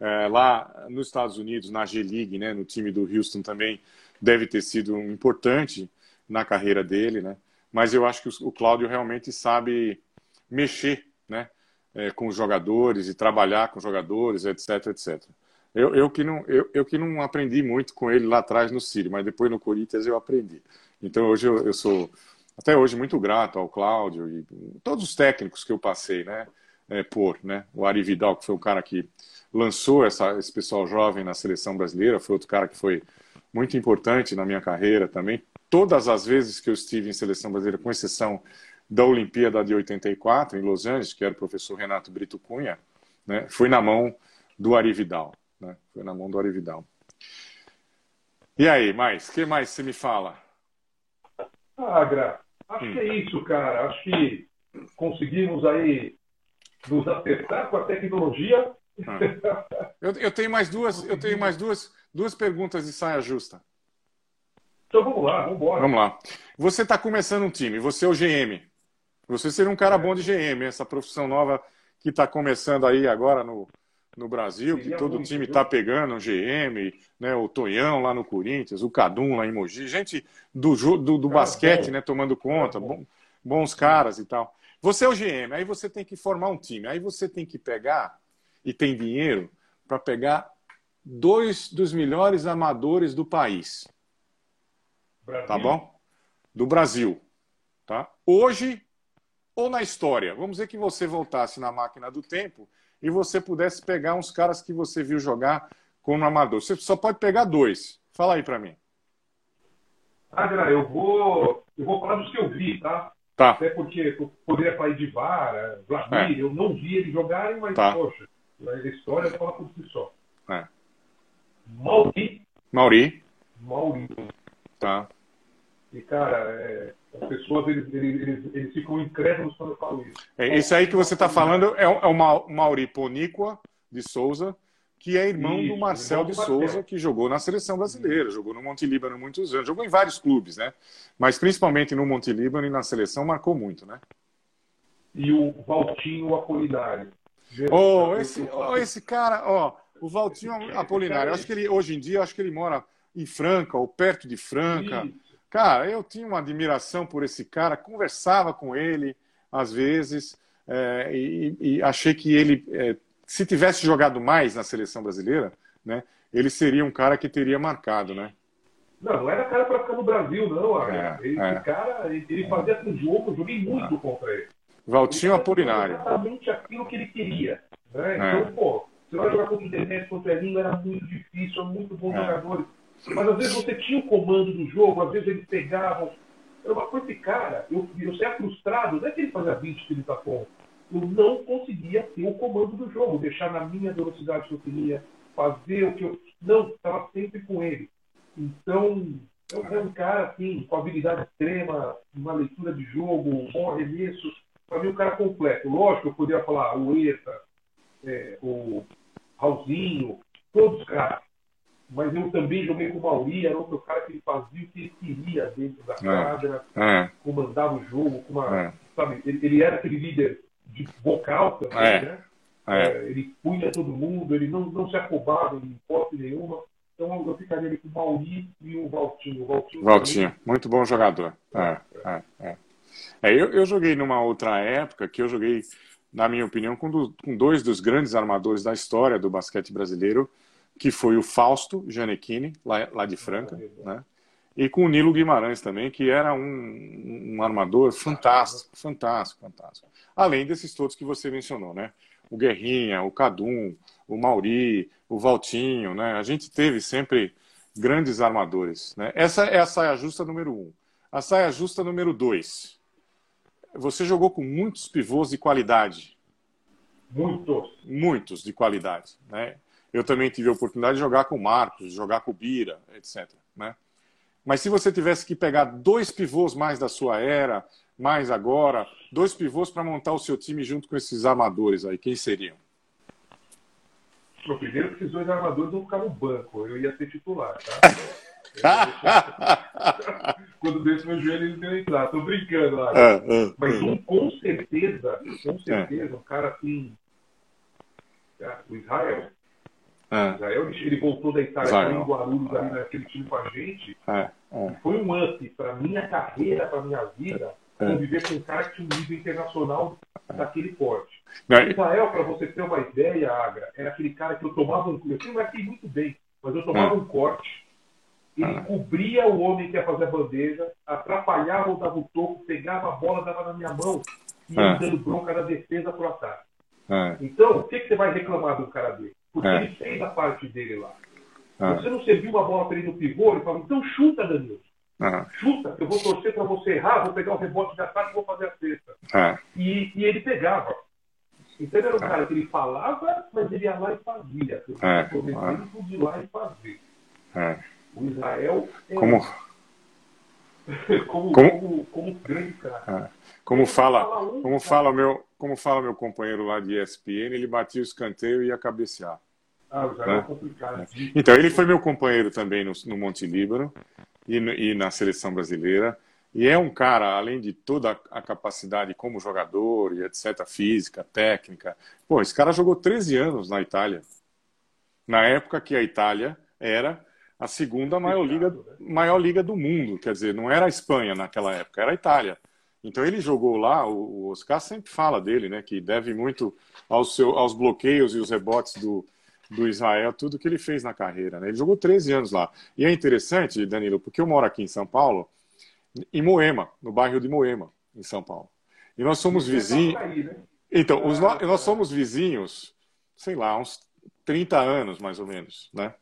é, lá nos Estados Unidos, na G-League, né? No time do Houston também deve ter sido importante na carreira dele, né? mas eu acho que o Cláudio realmente sabe mexer né, é, com os jogadores e trabalhar com os jogadores, etc, etc. Eu, eu, que não, eu, eu que não aprendi muito com ele lá atrás no Sírio, mas depois no Corinthians eu aprendi. Então hoje eu, eu sou, até hoje, muito grato ao Cláudio e todos os técnicos que eu passei né, é, por. Né? O Ari Vidal, que foi o cara que lançou essa, esse pessoal jovem na seleção brasileira, foi outro cara que foi muito importante na minha carreira também todas as vezes que eu estive em seleção brasileira, com exceção da Olimpíada de 84, em Los Angeles, que era o professor Renato Brito Cunha, né, foi na mão do Ari Vidal. Né, foi na mão do Ari Vidal. E aí, mais? O que mais você me fala? Ah, Gra, acho hum. que é isso, cara. Acho que conseguimos aí nos acertar com a tecnologia. Ah. Eu, eu, tenho mais duas, eu tenho mais duas, duas perguntas de saia justa. Então vamos lá, vamos embora. Vamos lá. Você está começando um time, você é o GM. Você seria um cara bom de GM, essa profissão nova que está começando aí agora no, no Brasil, que todo muito, time está pegando, o GM, né, o Tonhão lá no Corinthians, o Cadum lá em Mogi, gente do, do, do basquete né, tomando conta, bons caras e tal. Você é o GM, aí você tem que formar um time, aí você tem que pegar, e tem dinheiro, para pegar dois dos melhores amadores do país. Brasil. Tá bom? Do Brasil. Tá? Hoje ou na história. Vamos dizer que você voltasse na máquina do tempo e você pudesse pegar uns caras que você viu jogar como amador. Você só pode pegar dois. Fala aí para mim. Ah, eu vou, eu vou falar dos que eu vi, tá? Tá. Até porque poderia falar de Vara, Vladimir, é. eu não vi eles jogarem, mas, tá. poxa, a história fala por si só. É. Mauri. Mauri. Mauri. Tá. E, cara, é, as pessoas eles, eles, eles, eles, ficam incrédulos quando eu falo isso. É, esse aí que você está falando é, é o Mauri Poníqua de Souza, que é irmão isso, do Marcel de Souza, que jogou na seleção brasileira, jogou no Monte Líbano muitos anos, jogou em vários clubes, né? Mas principalmente no Monte Líbano e na seleção marcou muito, né? E o Valtinho Apolinário. Oh, esse, oh, esse cara, ó, oh, o Valtinho Apolinário, acho que ele hoje em dia, acho que ele mora em Franca ou perto de Franca. Isso. Cara, eu tinha uma admiração por esse cara, conversava com ele às vezes é, e, e, achei que ele, é, se tivesse jogado mais na seleção brasileira, né, ele seria um cara que teria marcado, né? Não, não era cara para ficar no Brasil, não. É, esse é. cara, ele fazia com o jogo, eu joguei muito é. contra ele. Valtinho ele Apolinário. Exatamente aquilo que ele queria. Né? É. Então, pô, você vai jogar contra o Internet, contra o Elinho, era muito difícil, muito bons jogadores. Mas às vezes você tinha o comando do jogo, às vezes eles pegavam. Era uma coisa de cara, eu, eu saía frustrado, não é que ele fazia 20, 30 pontos. Eu não conseguia ter o comando do jogo, deixar na minha velocidade que eu queria, fazer o que eu. Não, estava sempre com ele. Então, é um cara assim, com habilidade extrema, uma leitura de jogo, um bom arremesso. Para mim, um cara completo. Lógico, eu poderia falar o Eta, é, o Raulzinho, todos os caras mas eu também joguei com o Mauri, era outro cara que ele fazia o que ele queria dentro da é. quadra, é. comandava o jogo, com uma, é. sabe, ele, ele, era aquele líder de vocal também, é. né? É. é. ele punha todo mundo, ele não, não se afobava em hipótese nenhuma. Então eu ficaria ali com o Mauri e o Valtinho. O Valtinho, Valtinho muito bom jogador. É, é, é. é eu, eu joguei numa outra época que eu joguei, na minha opinião, com, do, com dois dos grandes armadores da história do basquete brasileiro, que foi o Fausto Gianecchini, lá, lá de Franca, né? E com o Nilo Guimarães também, que era um, um armador fantástico, fantástico, fantástico. Além desses todos que você mencionou, né? O Guerrinha, o Cadum, o Mauri, o Valtinho, né? A gente teve sempre grandes armadores, né? Essa é a saia justa número um. A saia justa número dois. Você jogou com muitos pivôs de qualidade. Muitos. Muitos de qualidade, né? Eu também tive a oportunidade de jogar com o Marcos, de jogar com o Bira, etc. Né? Mas se você tivesse que pegar dois pivôs mais da sua era, mais agora, dois pivôs para montar o seu time junto com esses armadores aí, quem seriam? O primeiro que esses dois armadores vão ficar no banco, eu ia ser titular, tá? *laughs* Quando desse meu joelho, eles iam entrar. Tô brincando lá. Ah, ah, Mas um, com certeza, com certeza, um cara assim. O Israel. É. Israel, ele voltou da Itália para em Guarulhos é. ali naquele time com a gente. É. É. Foi um up para minha carreira, para minha vida, é. conviver com um cara que tinha um nível internacional daquele porte. Israel, para você ter uma ideia, Agra, era aquele cara que eu tomava um. Eu sempre marquei muito bem, mas eu tomava é. um corte. Ele cobria o homem que ia fazer a bandeja, atrapalhava ou dava o toco, pegava a bola, dava na minha mão e ia dando bronca da defesa para o ataque. Então, o que, que você vai reclamar de um cara dele? Porque é. ele fez a parte dele lá. Ah. Você não serviu uma bola para ele no pivô, ele falou, então chuta, Danilo. Ah. Chuta, eu vou torcer para você errar, vou pegar o rebote de ataque e vou fazer a cesta. Ah. E, e, ele pegava. Então ele era um ah. cara que ele falava, mas ele ia lá e fazia. Eu é. ah. de lá e fazer. É. O Israel é como... *laughs* como, como... como, como grande cara. É. Como fala, como fala meu, como fala meu companheiro lá de ESPN, ele batia o escanteio e ia cabecear. Ah, já né? é complicado. Então, ele foi meu companheiro também no, no Monte Líbano e, no, e, na seleção brasileira. E é um cara, além de toda a capacidade como jogador e etc., física, técnica. Pô, esse cara jogou 13 anos na Itália. Na época que a Itália era a segunda maior liga, né? maior liga do mundo. Quer dizer, não era a Espanha naquela época, era a Itália. Então ele jogou lá, o Oscar sempre fala dele, né, que deve muito aos, seu, aos bloqueios e os rebotes do, do Israel, tudo que ele fez na carreira. Né? Ele jogou 13 anos lá. E é interessante, Danilo, porque eu moro aqui em São Paulo, em Moema, no bairro de Moema, em São Paulo. E nós somos vizinhos. Né? Então, os, nós somos vizinhos, sei lá, uns 30 anos mais ou menos, né?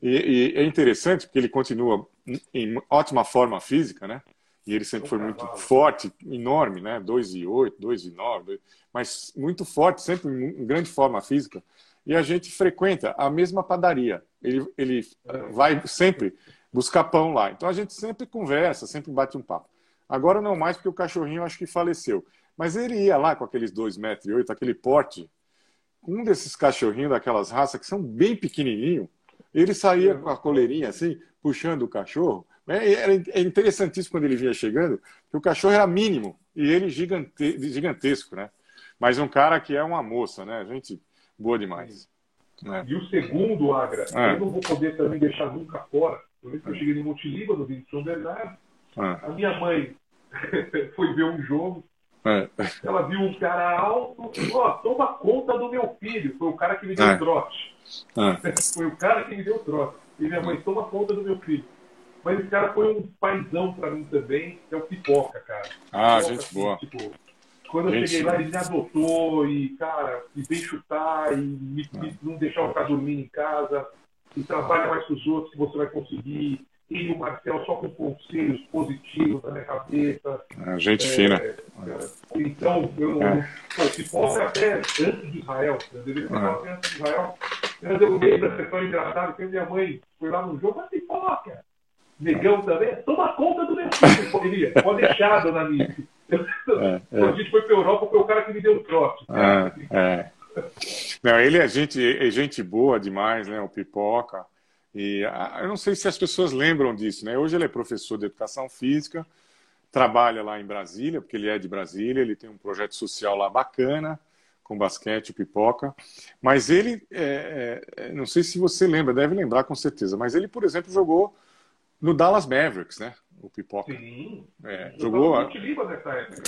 E, e é interessante porque ele continua em ótima forma física, né? E ele sempre foi muito forte, enorme, né? 2 e 8, 2 e 9, mas muito forte, sempre em grande forma física. E a gente frequenta a mesma padaria. Ele, ele vai sempre buscar pão lá. Então a gente sempre conversa, sempre bate um papo. Agora não mais, porque o cachorrinho acho que faleceu. Mas ele ia lá com aqueles dois metros oito, aquele porte, um desses cachorrinhos daquelas raças que são bem pequenininho, ele saía com a coleirinha assim, puxando o cachorro. É, é interessantíssimo quando ele vinha chegando, que o cachorro era mínimo e ele gigante, gigantesco, né? Mas um cara que é uma moça, né? Gente boa demais. Né? E o segundo, Agra, é. eu não vou poder também deixar nunca fora. Por isso que eu cheguei em Montilíbano, vim de São Bernardo. É. A minha mãe *laughs* foi ver um jogo. É. Ela viu um cara alto, ó, oh, toma conta do meu filho. Foi o cara que me deu é. trote. É. *laughs* Foi o cara que me deu trote. E minha mãe, toma conta do meu filho. Mas esse cara foi um paizão pra mim também, que é o Pipoca, cara. Ah, Pipoca, gente assim, boa. Tipo, quando eu cheguei lá, ele me adotou e, cara, me veio chutar e me, me, não deixar eu ficar dormindo em casa. E trabalha mais com os outros que você vai conseguir. E o Marcel só com conselhos positivos na minha cabeça. Ah, gente é, fina. É, então, eu, é. pô, se fosse até antes de Israel, eu deveria falar até antes de Israel. Eu lembrei da sessão engraçada que minha mãe foi lá no jogo, mas pipoca. Negão também, toma conta do meu filho, pode deixar, dona Nice. É, é. A gente foi para a Europa, foi o cara que me deu o trote. Ah, é. Não, ele é gente, é gente boa demais, né? O Pipoca. E ah, eu não sei se as pessoas lembram disso, né? Hoje ele é professor de educação física, trabalha lá em Brasília, porque ele é de Brasília, ele tem um projeto social lá bacana, com basquete, pipoca. Mas ele, é, é, não sei se você lembra, deve lembrar com certeza, mas ele, por exemplo, jogou no Dallas Mavericks, né? O Pipoca. Sim. É, jogou.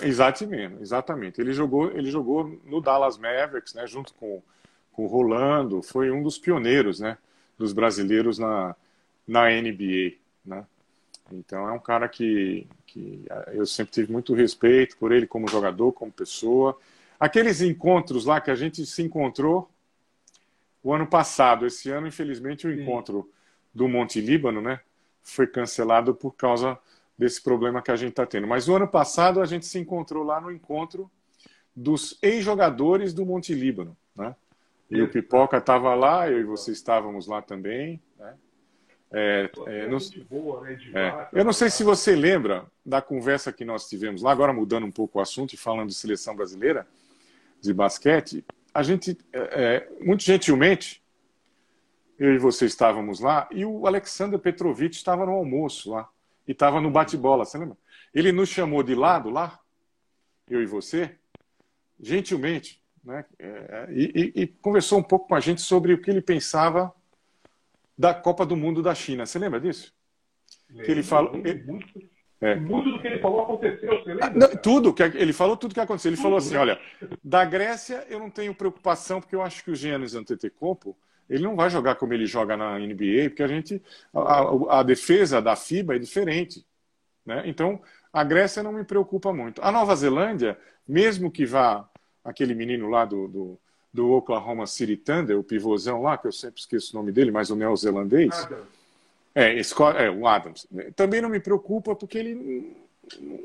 Exatamente, exatamente. Ele jogou, ele jogou no Dallas Mavericks, né? Junto com, com o Rolando. Foi um dos pioneiros, né? Dos brasileiros na, na NBA, né? Então é um cara que, que eu sempre tive muito respeito por ele como jogador, como pessoa. Aqueles encontros lá que a gente se encontrou o ano passado, esse ano, infelizmente, o encontro do Monte Líbano, né? Foi cancelado por causa desse problema que a gente está tendo. Mas no ano passado a gente se encontrou lá no encontro dos ex-jogadores do Monte Líbano, né? E o Pipoca estava lá, eu e você estávamos lá também, né? É, é, não, né, é, eu não sei se você lembra da conversa que nós tivemos lá, agora mudando um pouco o assunto e falando de seleção brasileira de basquete, a gente, é, é, muito gentilmente, eu e você estávamos lá, e o Alexander Petrovic estava no almoço lá, e estava no bate-bola, você lembra? Ele nos chamou de lado lá, eu e você, gentilmente, né? É, e, e, e, conversou um pouco com a gente sobre o que ele pensava da Copa do Mundo da China. Você lembra disso? Lembro, que ele falou. Muito, é. muito do que ele falou aconteceu, você lembra? Não, tudo, que ele falou tudo que aconteceu. Ele tudo. falou assim: olha, da Grécia eu não tenho preocupação, porque eu acho que o Giannis Antetokounmpo ele não vai jogar como ele joga na NBA, porque a gente a, a defesa da FIBA é diferente, né? Então a Grécia não me preocupa muito. A Nova Zelândia, mesmo que vá aquele menino lá do, do, do Oklahoma City Thunder, o pivôzão lá, que eu sempre esqueço o nome dele, mas o neozelandês. É, é, o Adams. Também não me preocupa porque ele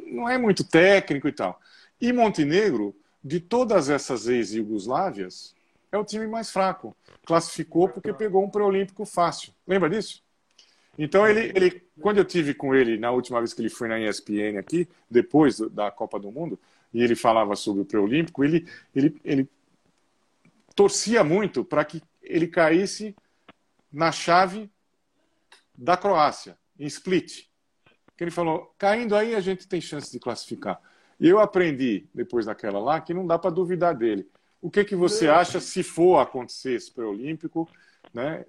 não é muito técnico e tal. E Montenegro, de todas essas ex-Yugoslávias, é o time mais fraco. Classificou porque pegou um pré-olímpico fácil. Lembra disso? Então, ele, ele, quando eu tive com ele na última vez que ele foi na ESPN aqui, depois da Copa do Mundo, e ele falava sobre o pré-olímpico, ele, ele, ele torcia muito para que ele caísse na chave da Croácia, em Split. Que ele falou: caindo aí a gente tem chance de classificar. E eu aprendi, depois daquela lá, que não dá para duvidar dele. O que, que você acha se for acontecer esse pré-olímpico? Né?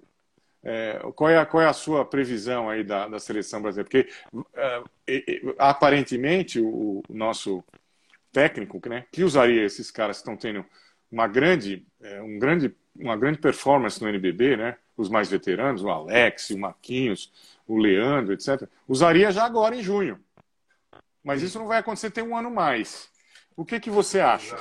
É, qual, é a, qual é a sua previsão aí da, da seleção brasileira? Porque é, aparentemente o, o, nosso técnico, né, que usaria esses caras que estão tendo uma grande, é, um grande, uma grande performance no NBB, né, os mais veteranos, o Alex, o Marquinhos, o Leandro, etc., usaria já agora em junho. Mas isso não vai acontecer tem um ano mais. O que, que você acha?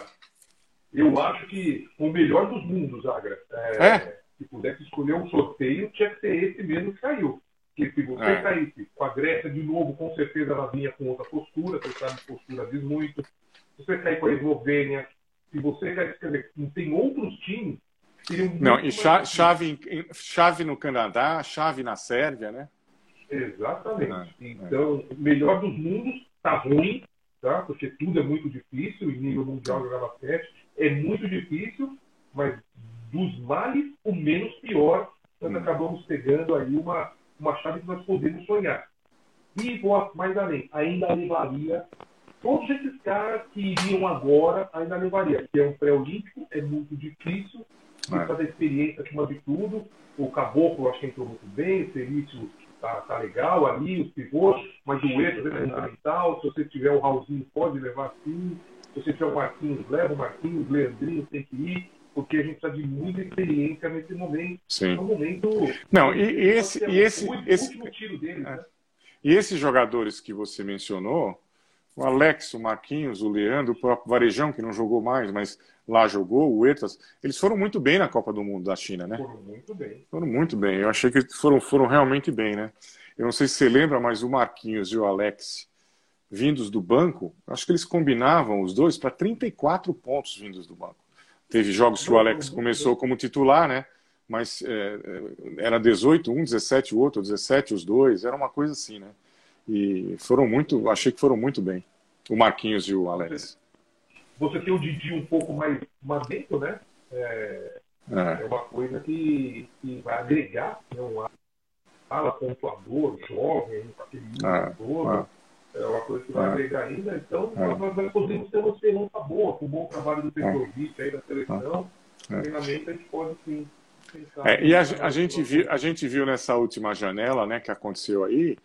Eu acho que o melhor dos mundos, Agra, é, é? se pudesse escolher um sorteio, tinha que ser esse mesmo que caiu. Porque se você é. caísse com a Grécia de novo, com certeza ela vinha com outra postura, você sabe que postura diz muito. Se você cair com a Eslovênia, se você cair, quer dizer, não tem outros times Não, e chave, chave, chave no Canadá, chave na Sérvia, né? Exatamente. É, então, é. melhor dos mundos tá ruim, tá? Porque tudo é muito difícil, em nível mundial jogar basquete é muito difícil, mas dos males, o menos pior, nós hum. acabamos pegando aí uma, uma chave que nós podemos sonhar. E vou mais além, ainda levaria todos esses caras que iriam agora, ainda levaria, que é um pré-olímpico, é muito difícil, é. da experiência acima de tudo. O Caboclo acho que entrou muito bem, o Felício tá, tá legal ali, os pivôs, mas o Eto é fundamental. Se você tiver o Raulzinho, pode levar sim. Se você tiver o Marquinhos, leva o Marquinhos, o Leandrinho tem que ir, porque a gente precisa de muita experiência nesse momento. Sim. É um momento. Não, e, e esse. E esse, o esse, último tiro deles, é. né? E esses jogadores que você mencionou, o Alex, o Marquinhos, o Leandro, o próprio Varejão, que não jogou mais, mas lá jogou, o Etas, eles foram muito bem na Copa do Mundo da China, né? Foram muito bem. Foram muito bem. Eu achei que foram, foram realmente bem, né? Eu não sei se você lembra, mas o Marquinhos e o Alex, vindos do banco, acho que eles combinavam os dois para 34 pontos vindos do banco. Teve jogos que o Alex começou como titular, né? Mas é, é era 18, um, 17 o outro, 17 os dois, era uma coisa assim, né? E foram muito, achei que foram muito bem. O Marquinhos e o Alex. Você tem o Didi um pouco mais madento, né? É, é. é, uma coisa que, que vai agregar né? um ala pontuador, jovem, aquele é. todo. É. é uma coisa que vai é. agregar ainda. Então, nós, nós podemos ter uma esperança boa com o bom trabalho do Petrovic aí da seleção. É. Treinamento a gente pode sim. É, e a, a, gente viu, a gente viu nessa última janela né, que aconteceu aí,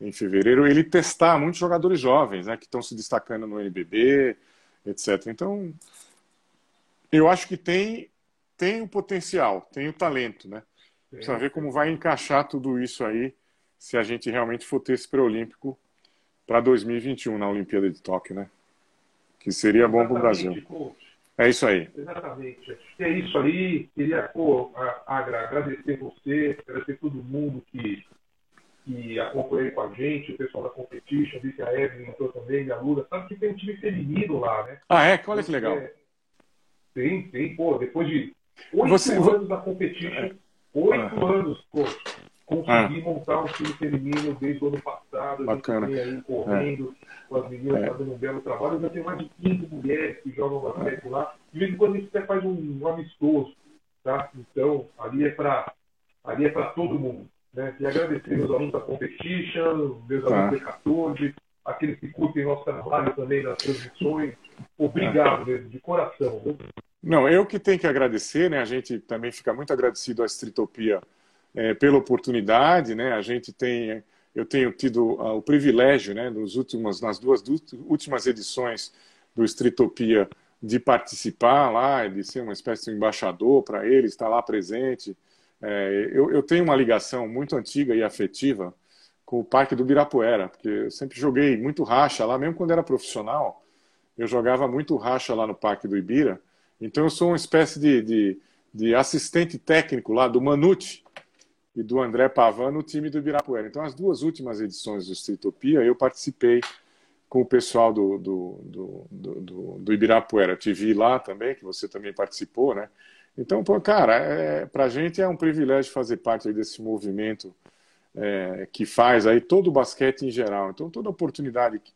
em fevereiro, ele testar muitos jogadores jovens, né, que estão se destacando no NBB, etc. Então, eu acho que tem tem o potencial, tem o talento, né? Precisa ver como vai encaixar tudo isso aí, se a gente realmente for ter esse pré-olímpico para 2021 na Olimpíada de Tóquio, né? Que seria bom para o Brasil. É isso aí. Exatamente. É isso aí. Queria pô, agradecer você, agradecer todo mundo que que acompanhei com a gente, o pessoal da Competition, vi que a Evelyn entrou também, a Lula. Sabe que tem um time feminino lá, né? Ah, é? Olha que legal. É, tem, tem, pô, depois de oito Você... anos da Competition, é. oito ah. anos, pô, consegui ah. montar um time feminino desde o ano passado. Bacana. A gente aí correndo é. com as meninas, é. fazendo um belo trabalho. Eu já tenho mais de 15 mulheres que jogam basquete lá. De vez em quando a gente até faz um, um amistoso, tá? Então, ali é para ali é para todo mundo. Né? E agradecer meus alunos da Competition, meus tá. alunos da 14, aqueles que curtem nosso trabalho também nas transmissões. Obrigado mesmo, de coração. Não, eu que tenho que agradecer, né? A gente também fica muito agradecido à Estritopia é, pela oportunidade, né? A gente tem, eu tenho tido uh, o privilégio, né? Nos últimos, nas duas últimas edições do Estritopia de participar lá, de ser uma espécie de embaixador para ele, estar lá presente. É, eu, eu, tenho uma ligação muito antiga e afetiva com o Parque do Birapuera, porque eu sempre joguei muito racha lá, mesmo quando era profissional, eu jogava muito racha lá no Parque do Ibira. Então eu sou uma espécie de, de, de assistente técnico lá do Manute e do André Pavan no time do Ibirapuera. Então as duas últimas edições do Streetopia eu participei com o pessoal do, do, do, do, do Ibirapuera TV lá também, que você também participou, né? Então, pô, cara, é, para a gente é um privilégio fazer parte desse movimento é, que faz aí todo o basquete em geral. Então, toda oportunidade que,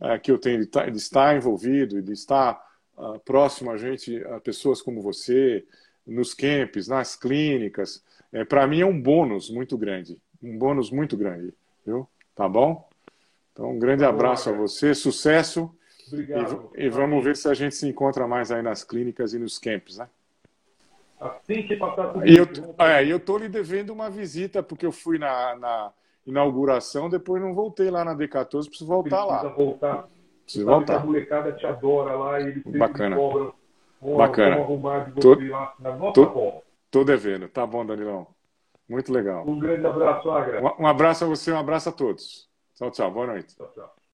é, que eu tenho de, tá, de, estar envolvido de estar uh, próximo a gente, a pessoas como você, nos camps, nas clínicas, é, para mim é um bônus muito grande, um bônus muito grande, viu? Tá bom? Então, um grande tá abraço a você, sucesso. Obrigado. E, e vamos ver se a gente se encontra mais aí nas clínicas e nos camps, né? Assim que passar por isso. Eu, é, eu tô lhe devendo uma visita, porque eu fui na, na inauguração, depois não voltei lá na D14, preciso voltar Precisa lá. voltar. Preciso voltar. A molecada te adora lá e eles Bacana. cobram. Bacana. arrumar de você tô, lá na nossa tô, volta. Tô devendo. Tá bom, Danilão. Muito legal. Um grande abraço, Agra. Um, abraço a você, um abraço a todos. Tchau, tchau. Boa noite. Tchau, tchau.